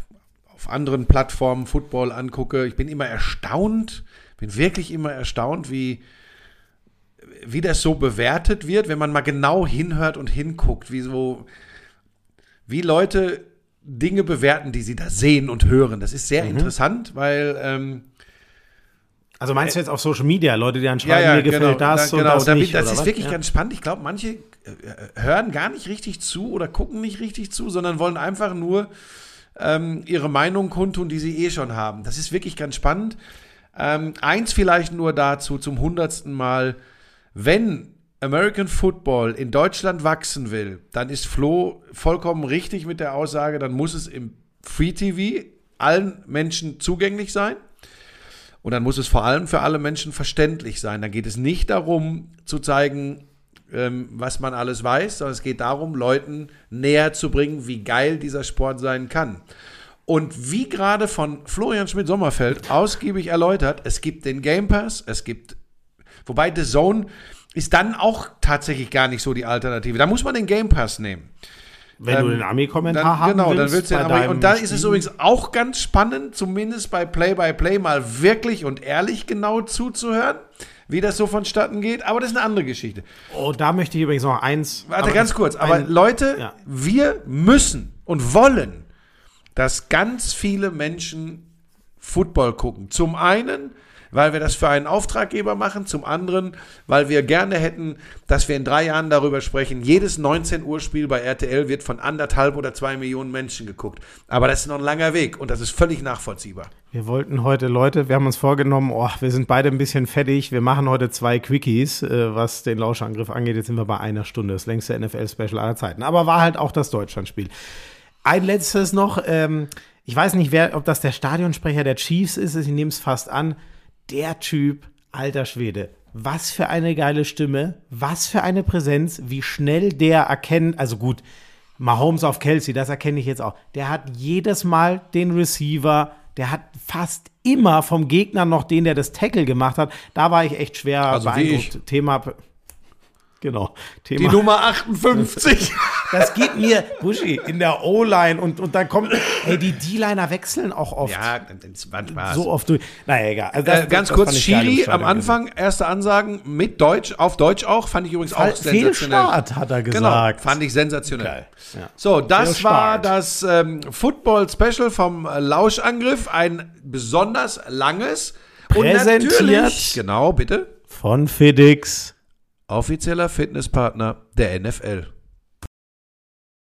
auf anderen Plattformen Football angucke, ich bin immer erstaunt, bin wirklich immer erstaunt, wie, wie das so bewertet wird, wenn man mal genau hinhört und hinguckt, wie so, wie Leute Dinge bewerten, die sie da sehen und hören. Das ist sehr Mhm. interessant, weil ähm, Also meinst du jetzt auf Social Media, Leute, die dann ja, schreiben, ja, mir gefällt genau, das da, und genau, das da, nicht, das ist was? wirklich ja. ganz spannend. Ich glaube, manche äh, hören gar nicht richtig zu oder gucken nicht richtig zu, sondern wollen einfach nur ähm, ihre Meinung kundtun, die sie eh schon haben. Das ist wirklich ganz spannend. Ähm, eins vielleicht nur dazu zum hundertsten Mal, wenn American Football in Deutschland wachsen will, dann ist Flo vollkommen richtig mit der Aussage, dann muss es im Free TV allen Menschen zugänglich sein. Und dann muss es vor allem für alle Menschen verständlich sein. Da geht es nicht darum zu zeigen, ähm, was man alles weiß, sondern es geht darum, Leuten näher zu bringen, wie geil dieser Sport sein kann. Und wie gerade von Florian Schmidt-Sommerfeld ausgiebig erläutert, es gibt den Game Pass, es gibt, wobei The Zone ist dann auch tatsächlich gar nicht so die Alternative. Da muss man den Game Pass nehmen. Wenn du Ähm, den Ami-Kommentar haben genau, willst, dann willst du den deinem Und da ist es übrigens auch ganz spannend, zumindest bei Play-by-Play mal wirklich und ehrlich genau zuzuhören, wie das so vonstatten geht. Aber das ist eine andere Geschichte. Oh, da möchte ich übrigens noch eins. Warte ganz kurz. Aber ein- Leute, ja. wir müssen und wollen, dass ganz viele Menschen Football gucken. Zum einen, weil wir das für einen Auftraggeber machen, zum anderen, weil wir gerne hätten, dass wir in drei Jahren darüber sprechen, jedes 19 Uhr Spiel bei RTL wird von anderthalb oder zwei Millionen Menschen geguckt. Aber das ist noch ein langer Weg und das ist völlig nachvollziehbar. Wir wollten heute, Leute, wir haben uns vorgenommen, oh, wir sind beide ein bisschen fettig. Wir machen heute zwei Quickies, äh, was den Lauschangriff angeht. Jetzt sind wir bei einer Stunde, das längste NFL-Special aller Zeiten. Aber war halt auch das Deutschlandspiel. Ein letztes noch, ähm, ich weiß nicht, wer, ob das der Stadionsprecher der Chiefs ist, ich nehme es fast an. Der Typ, alter Schwede, was für eine geile Stimme, was für eine Präsenz, wie schnell der erkennt, also gut, Mahomes auf Kelsey, das erkenne ich jetzt auch. Der hat jedes Mal den Receiver, der hat fast immer vom Gegner noch den, der das Tackle gemacht hat. Da war ich echt schwer Also beeindruckt. Thema, genau, Die Thema. Nummer 58. [LAUGHS] Das geht mir, Buschi, in der O-Line und, und dann kommt, hey, die D-Liner wechseln auch oft. ja, das war. So oft durch. Naja, egal. Also das- Äh, ganz das kurz, geil im Schiri am Anfang, erste Ansagen mit Deutsch, auf Deutsch auch, fand ich übrigens auch Fall- sensationell. Fehlstart, hat er gesagt. Genau, fand ich sensationell. Ja. So, das war das ähm, Football-Special vom äh, Lauschangriff, ein besonders langes Präsentiert. und natürlich, genau, bitte, Von FedEx. Offizieller Fitnesspartner der NFL.